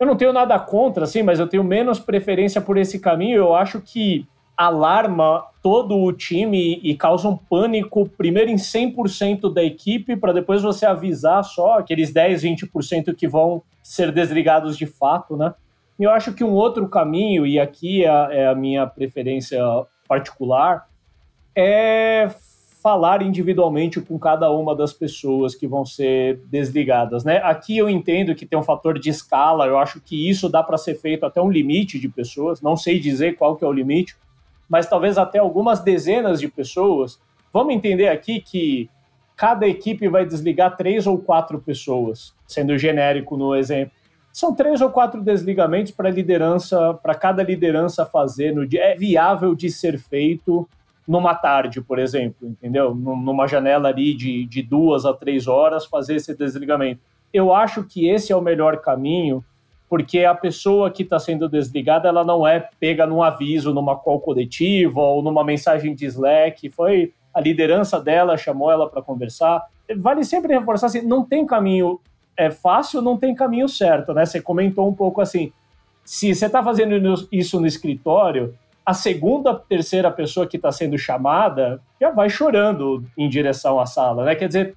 Eu não tenho nada contra, assim, mas eu tenho menos preferência por esse caminho. Eu acho que alarma todo o time e causa um pânico, primeiro em 100% da equipe, para depois você avisar só aqueles 10, 20% que vão ser desligados de fato, né? Eu acho que um outro caminho, e aqui é, é a minha preferência particular, é falar individualmente com cada uma das pessoas que vão ser desligadas, né? Aqui eu entendo que tem um fator de escala, eu acho que isso dá para ser feito até um limite de pessoas, não sei dizer qual que é o limite, mas talvez até algumas dezenas de pessoas. Vamos entender aqui que cada equipe vai desligar três ou quatro pessoas, sendo genérico no exemplo. São três ou quatro desligamentos para liderança, para cada liderança fazer no dia. É viável de ser feito numa tarde, por exemplo, entendeu? Numa janela ali de, de duas a três horas, fazer esse desligamento. Eu acho que esse é o melhor caminho porque a pessoa que está sendo desligada ela não é pega num aviso, numa call coletiva ou numa mensagem de Slack. Foi a liderança dela chamou ela para conversar. Vale sempre reforçar assim, não tem caminho é fácil, não tem caminho certo, né? Você comentou um pouco assim, se você está fazendo isso no escritório, a segunda, terceira pessoa que está sendo chamada já vai chorando em direção à sala, né? Quer dizer,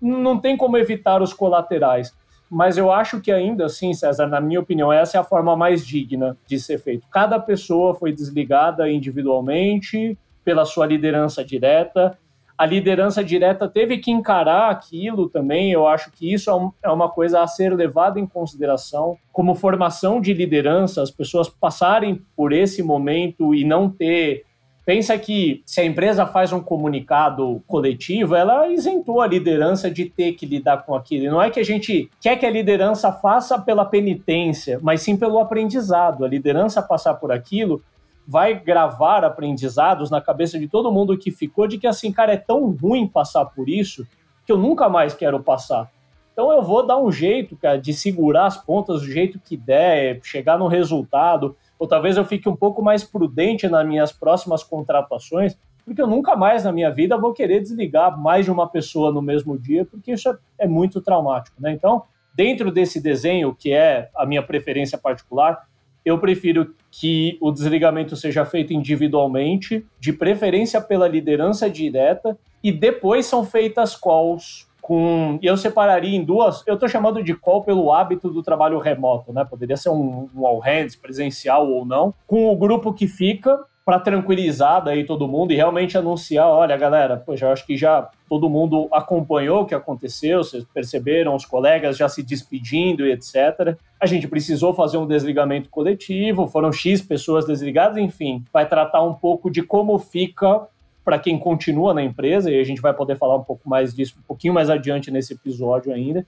não tem como evitar os colaterais mas eu acho que ainda assim, César, na minha opinião, essa é a forma mais digna de ser feito. Cada pessoa foi desligada individualmente pela sua liderança direta. A liderança direta teve que encarar aquilo também. Eu acho que isso é, é uma coisa a ser levada em consideração. Como formação de liderança, as pessoas passarem por esse momento e não ter Pensa que se a empresa faz um comunicado coletivo, ela isentou a liderança de ter que lidar com aquilo. E não é que a gente quer que a liderança faça pela penitência, mas sim pelo aprendizado. A liderança passar por aquilo vai gravar aprendizados na cabeça de todo mundo que ficou de que assim, cara, é tão ruim passar por isso que eu nunca mais quero passar. Então eu vou dar um jeito, cara, de segurar as pontas do jeito que der, chegar no resultado, ou talvez eu fique um pouco mais prudente nas minhas próximas contratações, porque eu nunca mais na minha vida vou querer desligar mais de uma pessoa no mesmo dia, porque isso é muito traumático, né? Então, dentro desse desenho, que é a minha preferência particular, eu prefiro que o desligamento seja feito individualmente, de preferência pela liderança direta, e depois são feitas calls com. E eu separaria em duas. Eu estou chamando de call pelo hábito do trabalho remoto, né? Poderia ser um, um all hands presencial ou não, com o grupo que fica para tranquilizar daí todo mundo e realmente anunciar, olha, galera, poxa, eu acho que já todo mundo acompanhou o que aconteceu, vocês perceberam os colegas já se despedindo e etc. A gente precisou fazer um desligamento coletivo, foram X pessoas desligadas, enfim, vai tratar um pouco de como fica para quem continua na empresa, e a gente vai poder falar um pouco mais disso um pouquinho mais adiante nesse episódio ainda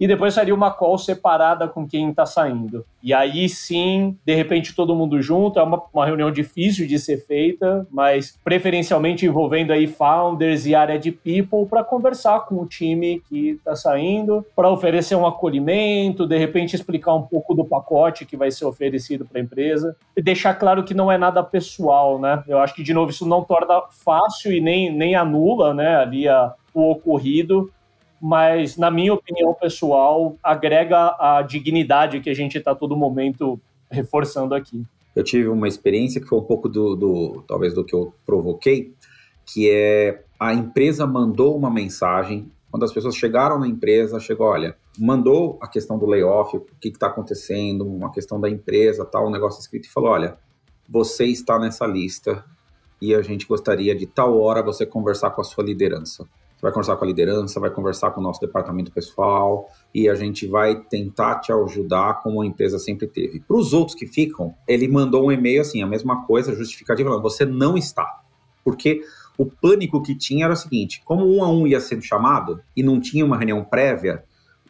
e depois seria uma call separada com quem está saindo. E aí sim, de repente todo mundo junto, é uma, uma reunião difícil de ser feita, mas preferencialmente envolvendo aí founders e área de people para conversar com o time que está saindo, para oferecer um acolhimento, de repente explicar um pouco do pacote que vai ser oferecido para a empresa e deixar claro que não é nada pessoal, né? Eu acho que de novo isso não torna fácil e nem, nem anula, né, ali a, o ocorrido, mas, na minha opinião pessoal, agrega a dignidade que a gente está todo momento reforçando aqui. Eu tive uma experiência que foi um pouco do, do, talvez do que eu provoquei, que é a empresa mandou uma mensagem quando as pessoas chegaram na empresa, chegou, olha, mandou a questão do layoff, o que está acontecendo, uma questão da empresa, tal, um negócio escrito e falou, olha, você está nessa lista e a gente gostaria de tal hora você conversar com a sua liderança vai conversar com a liderança, vai conversar com o nosso departamento pessoal e a gente vai tentar te ajudar como a empresa sempre teve. Para os outros que ficam, ele mandou um e-mail assim, a mesma coisa, justificativa, falando, você não está. Porque o pânico que tinha era o seguinte, como um a um ia sendo chamado e não tinha uma reunião prévia,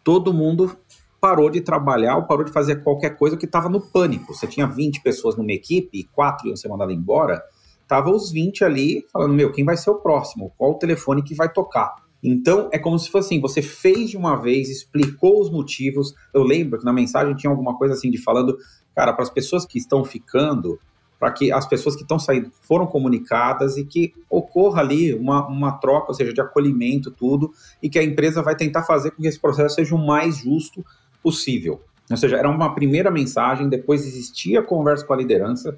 todo mundo parou de trabalhar ou parou de fazer qualquer coisa que estava no pânico. Você tinha 20 pessoas numa equipe e quatro iam ser mandadas embora, tava os 20 ali falando, meu, quem vai ser o próximo? Qual o telefone que vai tocar? Então, é como se fosse assim, você fez de uma vez, explicou os motivos. Eu lembro que na mensagem tinha alguma coisa assim de falando, cara, para as pessoas que estão ficando, para que as pessoas que estão saindo foram comunicadas e que ocorra ali uma, uma troca, ou seja, de acolhimento, tudo, e que a empresa vai tentar fazer com que esse processo seja o mais justo possível. Ou seja, era uma primeira mensagem, depois existia conversa com a liderança,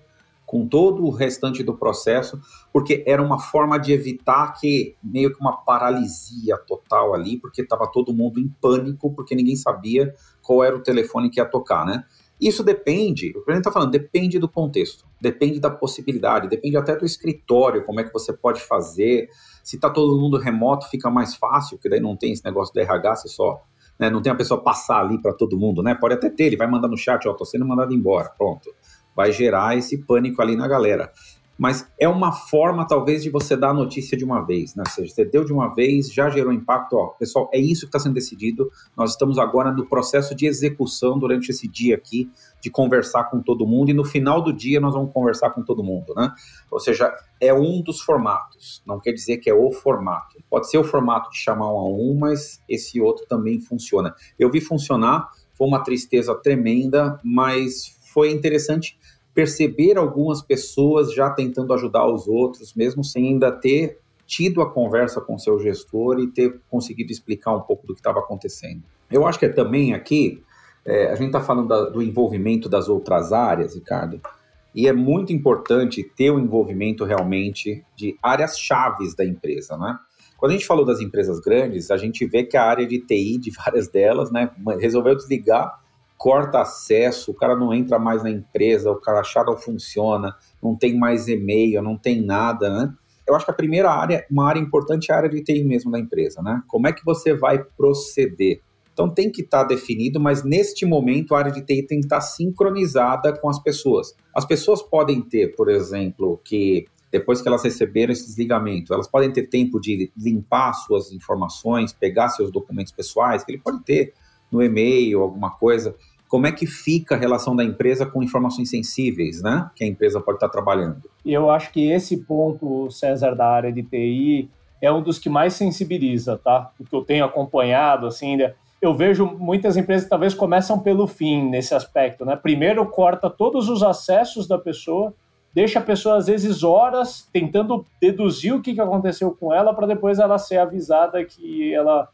com todo o restante do processo, porque era uma forma de evitar que meio que uma paralisia total ali, porque estava todo mundo em pânico, porque ninguém sabia qual era o telefone que ia tocar, né? Isso depende, o presidente está falando, depende do contexto, depende da possibilidade, depende até do escritório, como é que você pode fazer. Se está todo mundo remoto, fica mais fácil, porque daí não tem esse negócio do RH, você só. Né, não tem a pessoa passar ali para todo mundo, né? Pode até ter, ele vai mandar no chat, ó, tô sendo mandado embora, pronto vai gerar esse pânico ali na galera. Mas é uma forma, talvez, de você dar a notícia de uma vez, né? Ou seja, você deu de uma vez, já gerou impacto, ó, pessoal, é isso que está sendo decidido. Nós estamos agora no processo de execução durante esse dia aqui, de conversar com todo mundo, e no final do dia nós vamos conversar com todo mundo, né? Ou seja, é um dos formatos, não quer dizer que é o formato. Pode ser o formato de chamar um a um, mas esse outro também funciona. Eu vi funcionar, foi uma tristeza tremenda, mas foi interessante perceber algumas pessoas já tentando ajudar os outros, mesmo sem ainda ter tido a conversa com seu gestor e ter conseguido explicar um pouco do que estava acontecendo. Eu acho que é também aqui, é, a gente está falando da, do envolvimento das outras áreas, Ricardo, e é muito importante ter o envolvimento realmente de áreas chaves da empresa, né? Quando a gente falou das empresas grandes, a gente vê que a área de TI de várias delas, né, resolveu desligar corta acesso, o cara não entra mais na empresa, o crachá não funciona, não tem mais e-mail, não tem nada, né? Eu acho que a primeira área, uma área importante é a área de TI mesmo da empresa, né? Como é que você vai proceder? Então tem que estar tá definido, mas neste momento a área de TI tem que estar tá sincronizada com as pessoas. As pessoas podem ter, por exemplo, que depois que elas receberam esse desligamento, elas podem ter tempo de limpar suas informações, pegar seus documentos pessoais, que ele pode ter no e-mail, alguma coisa. Como é que fica a relação da empresa com informações sensíveis, né? Que a empresa pode estar trabalhando. E eu acho que esse ponto, César, da área de TI, é um dos que mais sensibiliza, tá? O que eu tenho acompanhado, assim, né? eu vejo muitas empresas talvez começam pelo fim nesse aspecto, né? Primeiro corta todos os acessos da pessoa, deixa a pessoa às vezes horas tentando deduzir o que aconteceu com ela para depois ela ser avisada que ela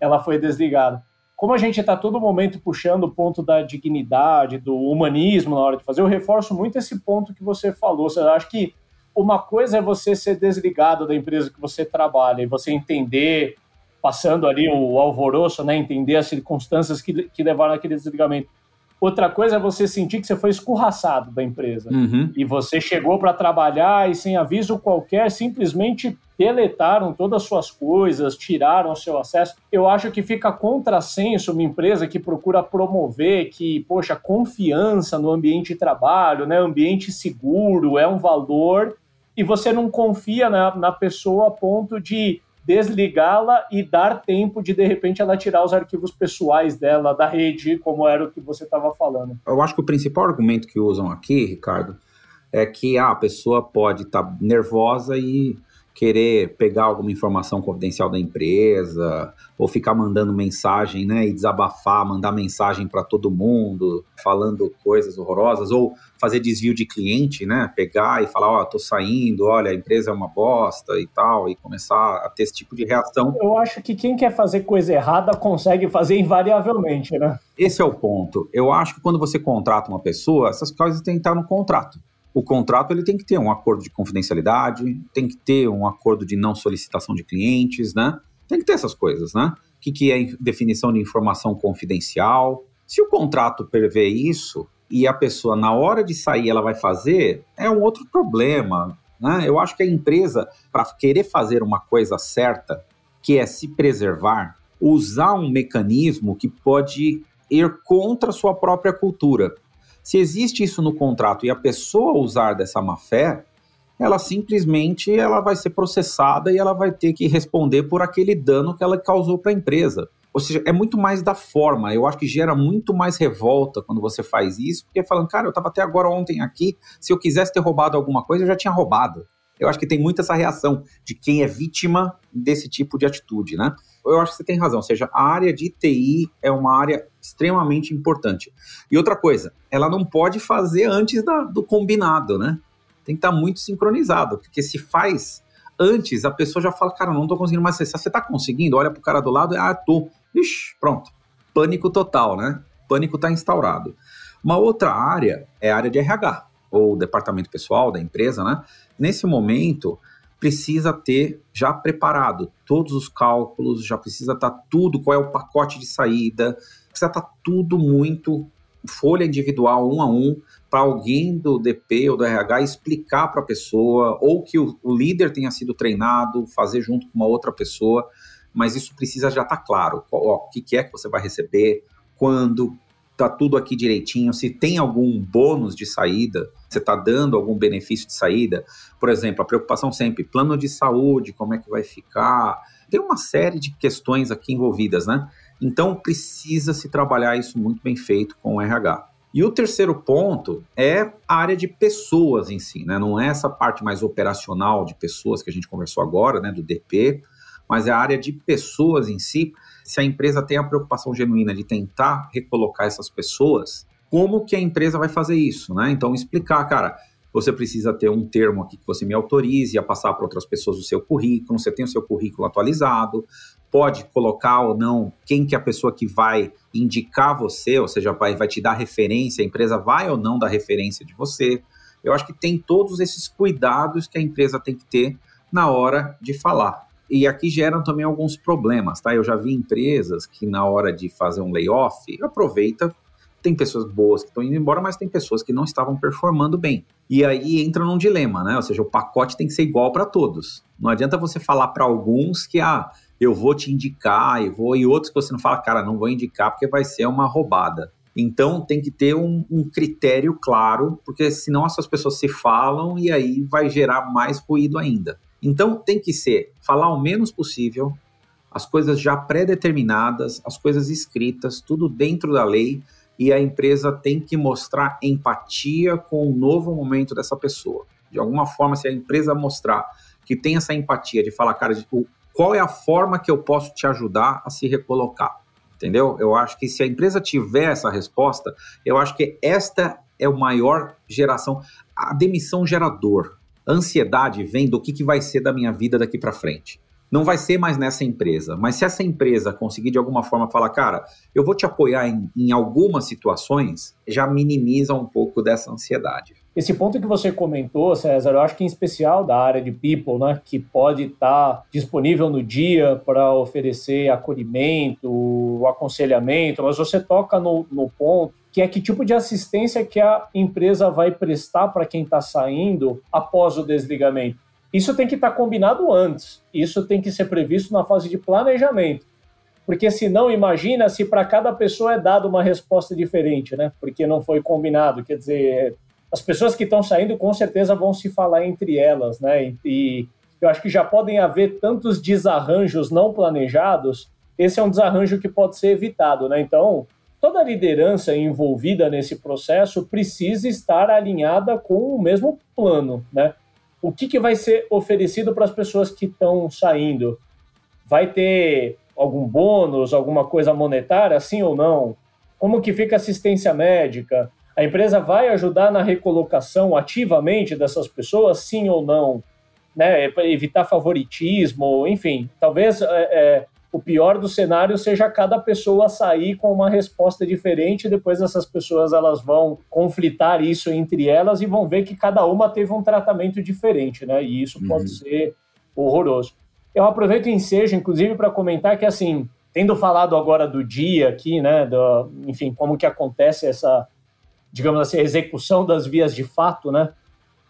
ela foi desligada. Como a gente está todo momento puxando o ponto da dignidade, do humanismo na hora de fazer, eu reforço muito esse ponto que você falou. Eu acho que uma coisa é você ser desligado da empresa que você trabalha e você entender passando ali o alvoroço, né, entender as circunstâncias que, que levaram aquele desligamento. Outra coisa é você sentir que você foi escorraçado da empresa uhum. e você chegou para trabalhar e sem aviso qualquer simplesmente deletaram todas as suas coisas, tiraram o seu acesso. Eu acho que fica contrassenso uma empresa que procura promover que, poxa, confiança no ambiente de trabalho, né, ambiente seguro é um valor e você não confia na, na pessoa a ponto de desligá-la e dar tempo de, de repente, ela tirar os arquivos pessoais dela da rede, como era o que você estava falando. Eu acho que o principal argumento que usam aqui, Ricardo, é que ah, a pessoa pode estar tá nervosa e querer pegar alguma informação confidencial da empresa, ou ficar mandando mensagem, né, e desabafar, mandar mensagem para todo mundo, falando coisas horrorosas, ou fazer desvio de cliente, né, pegar e falar, ó, oh, tô saindo, olha, a empresa é uma bosta e tal, e começar a ter esse tipo de reação. Eu acho que quem quer fazer coisa errada consegue fazer invariavelmente, né? Esse é o ponto. Eu acho que quando você contrata uma pessoa, essas coisas têm que estar no contrato o contrato ele tem que ter um acordo de confidencialidade, tem que ter um acordo de não solicitação de clientes, né? Tem que ter essas coisas, né? O que, que é definição de informação confidencial? Se o contrato prevê isso e a pessoa, na hora de sair, ela vai fazer, é um outro problema. Né? Eu acho que a empresa, para querer fazer uma coisa certa, que é se preservar, usar um mecanismo que pode ir contra a sua própria cultura. Se existe isso no contrato e a pessoa usar dessa má fé, ela simplesmente ela vai ser processada e ela vai ter que responder por aquele dano que ela causou para a empresa. Ou seja, é muito mais da forma. Eu acho que gera muito mais revolta quando você faz isso, porque falando, cara, eu estava até agora ontem aqui, se eu quisesse ter roubado alguma coisa, eu já tinha roubado. Eu acho que tem muito essa reação de quem é vítima desse tipo de atitude, né? Eu acho que você tem razão, ou seja, a área de TI é uma área extremamente importante. E outra coisa, ela não pode fazer antes da, do combinado, né? Tem que estar muito sincronizado, porque se faz antes, a pessoa já fala, cara, não estou conseguindo mais acessar. Você está conseguindo? Olha para o cara do lado, ah, tô. Ixi, pronto. Pânico total, né? Pânico está instaurado. Uma outra área é a área de RH, ou departamento pessoal da empresa, né? Nesse momento, precisa ter já preparado todos os cálculos, já precisa estar tá tudo, qual é o pacote de saída, precisa estar tá tudo muito folha individual, um a um, para alguém do DP ou do RH explicar para a pessoa, ou que o, o, líder tenha sido treinado, fazer junto com uma outra pessoa, mas isso precisa já estar tá claro. O que, que é que você vai receber, quando, tá tudo aqui direitinho, se tem algum bônus de saída, você está dando algum benefício de saída. Por exemplo, a preocupação sempre, plano de saúde, como é que vai ficar. Tem uma série de questões aqui envolvidas, né? Então precisa se trabalhar isso muito bem feito com o RH. E o terceiro ponto é a área de pessoas em si, né? Não é essa parte mais operacional de pessoas que a gente conversou agora, né, do DP, mas é a área de pessoas em si. Se a empresa tem a preocupação genuína de tentar recolocar essas pessoas, como que a empresa vai fazer isso, né? Então explicar, cara, você precisa ter um termo aqui que você me autorize a passar para outras pessoas o seu currículo, você tem o seu currículo atualizado, pode colocar ou não quem que é a pessoa que vai indicar você, ou seja, vai, vai te dar referência, a empresa vai ou não dar referência de você. Eu acho que tem todos esses cuidados que a empresa tem que ter na hora de falar. E aqui geram também alguns problemas, tá? Eu já vi empresas que na hora de fazer um layoff, aproveita, tem pessoas boas que estão indo embora, mas tem pessoas que não estavam performando bem. E aí entra num dilema, né? Ou seja, o pacote tem que ser igual para todos. Não adianta você falar para alguns que ah, eu vou te indicar e vou e outros que você não fala, cara, não vou indicar porque vai ser uma roubada. Então tem que ter um, um, critério claro, porque senão essas pessoas se falam e aí vai gerar mais ruído ainda. Então tem que ser falar o menos possível, as coisas já pré-determinadas, as coisas escritas, tudo dentro da lei, e a empresa tem que mostrar empatia com o novo momento dessa pessoa. De alguma forma, se a empresa mostrar que tem essa empatia de falar, cara, tipo, qual é a forma que eu posso te ajudar a se recolocar? Entendeu? Eu acho que se a empresa tiver essa resposta, eu acho que esta é o maior geração. A demissão gerador. Ansiedade vem do que, que vai ser da minha vida daqui para frente. Não vai ser mais nessa empresa, mas se essa empresa conseguir de alguma forma falar, cara, eu vou te apoiar em, em algumas situações, já minimiza um pouco dessa ansiedade. Esse ponto que você comentou, César, eu acho que em especial da área de people, né, que pode estar disponível no dia para oferecer acolhimento, aconselhamento, mas você toca no, no ponto que é que tipo de assistência que a empresa vai prestar para quem está saindo após o desligamento. Isso tem que estar tá combinado antes, isso tem que ser previsto na fase de planejamento. Porque senão, imagina se para cada pessoa é dada uma resposta diferente, né? Porque não foi combinado. Quer dizer, as pessoas que estão saindo com certeza vão se falar entre elas, né? E eu acho que já podem haver tantos desarranjos não planejados. Esse é um desarranjo que pode ser evitado, né? Então, toda liderança envolvida nesse processo precisa estar alinhada com o mesmo plano, né? O que, que vai ser oferecido para as pessoas que estão saindo? Vai ter algum bônus, alguma coisa monetária, sim ou não? Como que fica a assistência médica? A empresa vai ajudar na recolocação ativamente dessas pessoas, sim ou não? Né, evitar favoritismo, enfim, talvez é, é, o pior do cenário seja cada pessoa sair com uma resposta diferente, depois essas pessoas elas vão conflitar isso entre elas e vão ver que cada uma teve um tratamento diferente, né? E isso uhum. pode ser horroroso. Eu aproveito o ensejo, inclusive, para comentar que, assim, tendo falado agora do dia aqui, né, do, enfim, como que acontece essa digamos assim, a execução das vias de fato, né?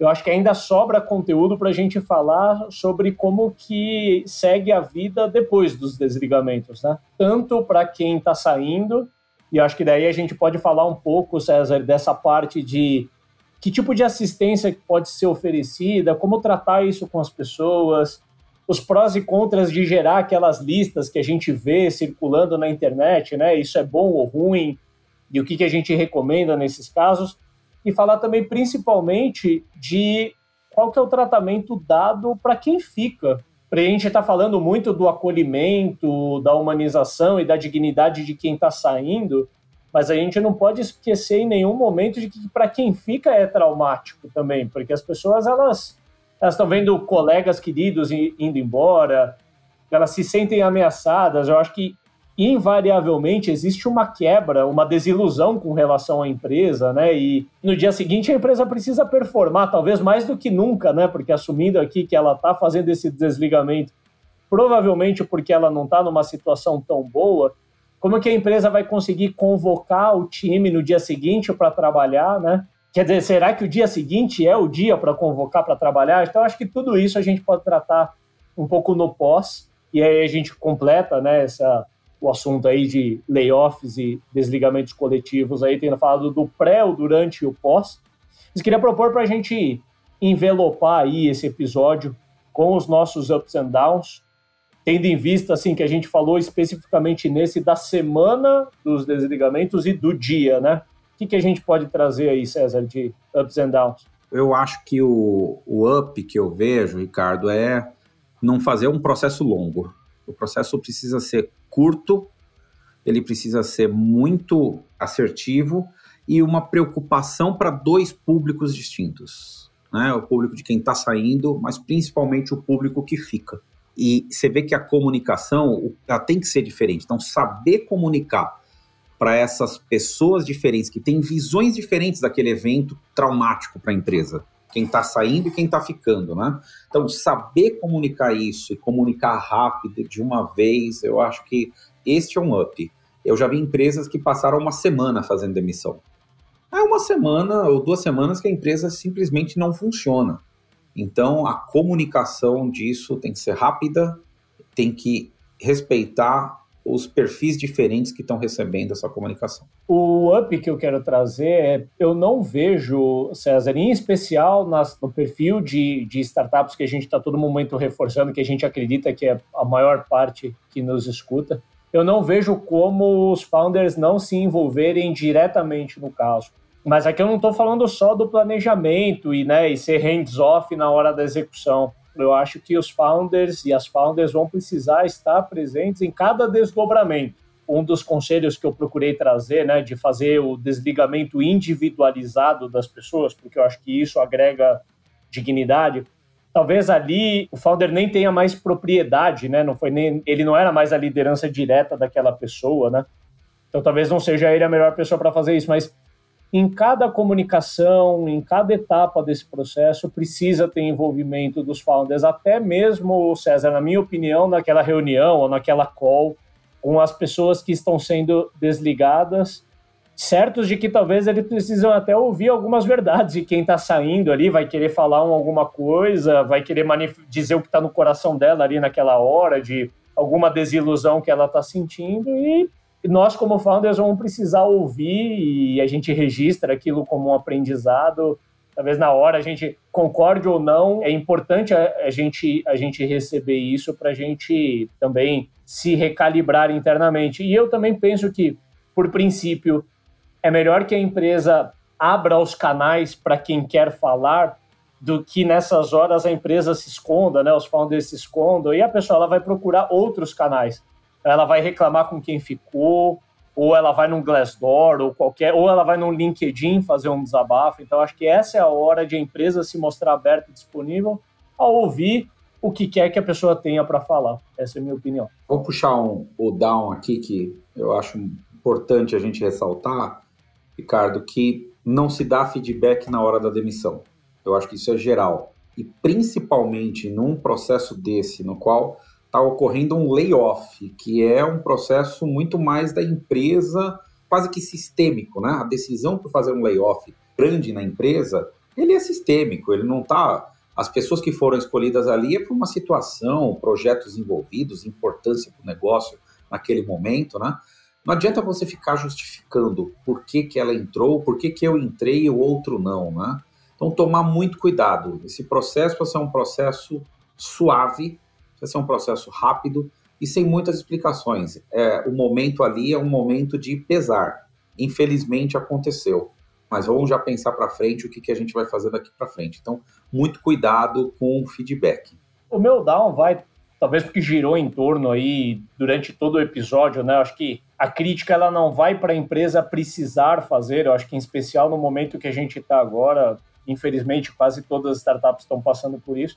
Eu acho que ainda sobra conteúdo para a gente falar sobre como que segue a vida depois dos desligamentos, né? Tanto para quem está saindo, e acho que daí a gente pode falar um pouco, César, dessa parte de que tipo de assistência pode ser oferecida, como tratar isso com as pessoas, os prós e contras de gerar aquelas listas que a gente vê circulando na internet, né? Isso é bom ou ruim? e o que, que a gente recomenda nesses casos, e falar também principalmente de qual que é o tratamento dado para quem fica. A gente está falando muito do acolhimento, da humanização e da dignidade de quem está saindo, mas a gente não pode esquecer em nenhum momento de que para quem fica é traumático também, porque as pessoas elas elas estão vendo colegas queridos indo embora, elas se sentem ameaçadas. Eu acho que invariavelmente existe uma quebra, uma desilusão com relação à empresa, né? E no dia seguinte a empresa precisa performar, talvez mais do que nunca, né? Porque assumindo aqui que ela está fazendo esse desligamento, provavelmente porque ela não está numa situação tão boa, como que a empresa vai conseguir convocar o time no dia seguinte para trabalhar, né? Quer dizer, será que o dia seguinte é o dia para convocar para trabalhar? Então, acho que tudo isso a gente pode tratar um pouco no pós, e aí a gente completa né, essa, o assunto aí de layoffs e desligamentos coletivos aí, tendo falado do pré, o durante e o pós. Mas queria propor para a gente envelopar aí esse episódio com os nossos ups and downs, tendo em vista assim que a gente falou especificamente nesse da semana dos desligamentos e do dia, né? O que, que a gente pode trazer aí, César, de ups and downs? Eu acho que o, o up que eu vejo, Ricardo, é não fazer um processo longo. O processo precisa ser curto, ele precisa ser muito assertivo e uma preocupação para dois públicos distintos. Né? O público de quem está saindo, mas principalmente o público que fica. E você vê que a comunicação ela tem que ser diferente. Então, saber comunicar para essas pessoas diferentes, que têm visões diferentes daquele evento traumático para a empresa quem está saindo e quem está ficando, né? Então, saber comunicar isso e comunicar rápido de uma vez, eu acho que este é um up. Eu já vi empresas que passaram uma semana fazendo demissão. É uma semana ou duas semanas que a empresa simplesmente não funciona. Então, a comunicação disso tem que ser rápida, tem que respeitar os perfis diferentes que estão recebendo essa comunicação. O up que eu quero trazer é, eu não vejo, César, em especial nas, no perfil de, de startups que a gente está todo momento reforçando, que a gente acredita que é a maior parte que nos escuta, eu não vejo como os founders não se envolverem diretamente no caso. Mas aqui eu não estou falando só do planejamento e, né, e ser hands-off na hora da execução. Eu acho que os founders e as founders vão precisar estar presentes em cada desdobramento um dos conselhos que eu procurei trazer, né, de fazer o desligamento individualizado das pessoas, porque eu acho que isso agrega dignidade. Talvez ali o founder nem tenha mais propriedade, né? Não foi nem ele não era mais a liderança direta daquela pessoa, né? Então talvez não seja ele a melhor pessoa para fazer isso, mas em cada comunicação, em cada etapa desse processo, precisa ter envolvimento dos founders, até mesmo, César, na minha opinião, naquela reunião ou naquela call, com as pessoas que estão sendo desligadas, certos de que talvez eles precisam até ouvir algumas verdades e quem está saindo ali vai querer falar um, alguma coisa, vai querer dizer o que está no coração dela ali naquela hora, de alguma desilusão que ela está sentindo e nós como founders vamos precisar ouvir e a gente registra aquilo como um aprendizado talvez na hora a gente concorde ou não, é importante a, gente, a gente receber isso para a gente também se recalibrar internamente. E eu também penso que, por princípio, é melhor que a empresa abra os canais para quem quer falar do que nessas horas a empresa se esconda, né, os founders se escondam, e a pessoa ela vai procurar outros canais. Ela vai reclamar com quem ficou, ou ela vai num Glassdoor, ou qualquer, ou ela vai no LinkedIn fazer um desabafo. Então, acho que essa é a hora de a empresa se mostrar aberta e disponível a ouvir o que quer que a pessoa tenha para falar. Essa é a minha opinião. Vou puxar um, o down aqui que eu acho importante a gente ressaltar, Ricardo, que não se dá feedback na hora da demissão. Eu acho que isso é geral. E principalmente num processo desse, no qual está ocorrendo um layoff, que é um processo muito mais da empresa, quase que sistêmico, né? A decisão por fazer um layoff grande na empresa, ele é sistêmico, ele não está as pessoas que foram escolhidas ali é por uma situação, projetos envolvidos, importância para o negócio naquele momento, né? Não adianta você ficar justificando por que, que ela entrou, por que, que eu entrei e o outro não, né? Então, tomar muito cuidado. Esse processo vai ser um processo suave, vai ser um processo rápido e sem muitas explicações. É, o momento ali é um momento de pesar. Infelizmente aconteceu, mas vamos já pensar para frente o que, que a gente vai fazer daqui para frente. Então, muito cuidado com o feedback. O meu down vai, talvez porque girou em torno aí durante todo o episódio, né? Acho que a crítica ela não vai para a empresa precisar fazer. Eu acho que em especial no momento que a gente está agora, infelizmente quase todas as startups estão passando por isso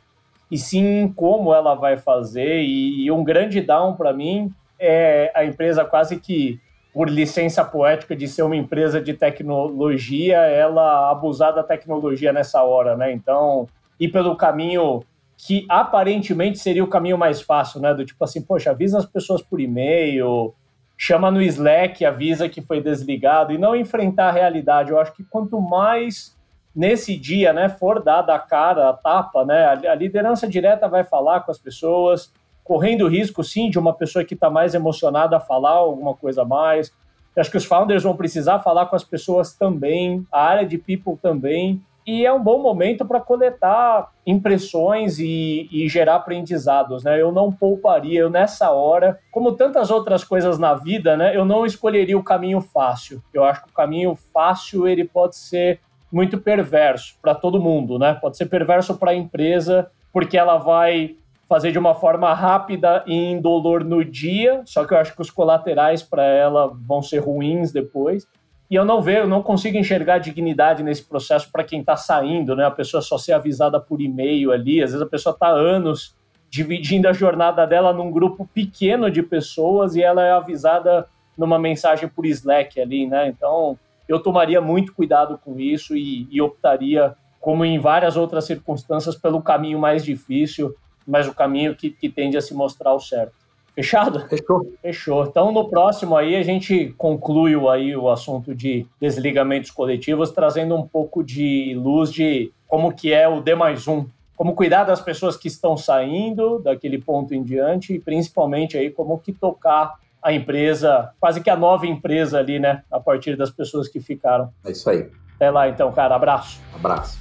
e sim como ela vai fazer. E, e um grande down para mim é a empresa quase que por licença poética de ser uma empresa de tecnologia, ela abusar da tecnologia nessa hora, né? Então, ir pelo caminho que aparentemente seria o caminho mais fácil, né? Do tipo assim, poxa, avisa as pessoas por e-mail, chama no Slack, avisa que foi desligado e não enfrentar a realidade. Eu acho que quanto mais nesse dia, né, for dada a cara, a tapa, né, a, liderança direta vai falar com as pessoas, correndo o risco, sim, de uma pessoa que está mais emocionada falar alguma coisa a mais. Eu acho que os founders vão precisar falar com as pessoas também, a área de people também, e é um bom momento para coletar impressões e, e, gerar aprendizados, né? Eu não pouparia, eu nessa hora, como tantas outras coisas na vida, né? Eu não escolheria o caminho fácil. Eu acho que o caminho fácil ele pode ser muito perverso para todo mundo, né? Pode ser perverso para a empresa, porque ela vai fazer de uma forma rápida e indolor no dia, só que eu acho que os colaterais para ela vão ser ruins depois. E eu não vejo, eu não consigo enxergar dignidade nesse processo para quem está saindo, né? A pessoa só ser avisada por e-mail ali, às vezes a pessoa está anos dividindo a jornada dela num grupo pequeno de pessoas e ela é avisada numa mensagem por Slack ali, né? Então, eu tomaria muito cuidado com isso e, e optaria, como em várias outras circunstâncias, pelo caminho mais difícil, mas o caminho que, que tende a se mostrar o certo. Fechado? Fechou. Fechou. Então, no próximo aí, a gente conclui aí o assunto de desligamentos coletivos, trazendo um pouco de luz de como que é o D mais um. Como cuidar das pessoas que estão saindo daquele ponto em diante e, principalmente, aí como que tocar a empresa, quase que a nova empresa ali, né? A partir das pessoas que ficaram. É isso aí. Até lá então, cara. Abraço. Abraço.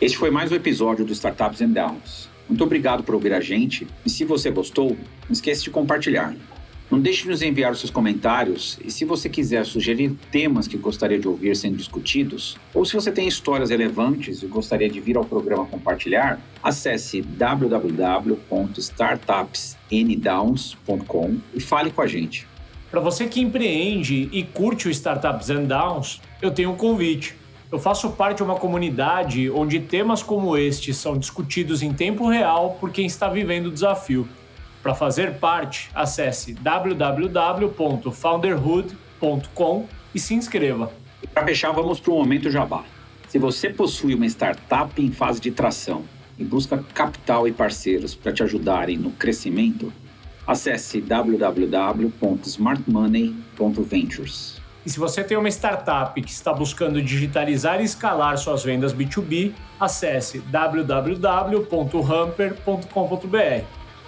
Este foi mais um episódio do Startups and Downs. Muito obrigado por ouvir a gente e se você gostou, não esqueça de compartilhar. Não deixe de nos enviar os seus comentários e se você quiser sugerir temas que gostaria de ouvir sendo discutidos, ou se você tem histórias relevantes e gostaria de vir ao programa compartilhar, acesse www.startupsndowns.com e fale com a gente. Para você que empreende e curte o Startups and Downs, eu tenho um convite. Eu faço parte de uma comunidade onde temas como este são discutidos em tempo real por quem está vivendo o desafio. Para fazer parte, acesse www.founderhood.com e se inscreva. Para fechar, vamos para o momento jabá. Se você possui uma startup em fase de tração e busca capital e parceiros para te ajudarem no crescimento, acesse www.smartmoney.ventures. E se você tem uma startup que está buscando digitalizar e escalar suas vendas B2B, acesse www.hamper.com.br.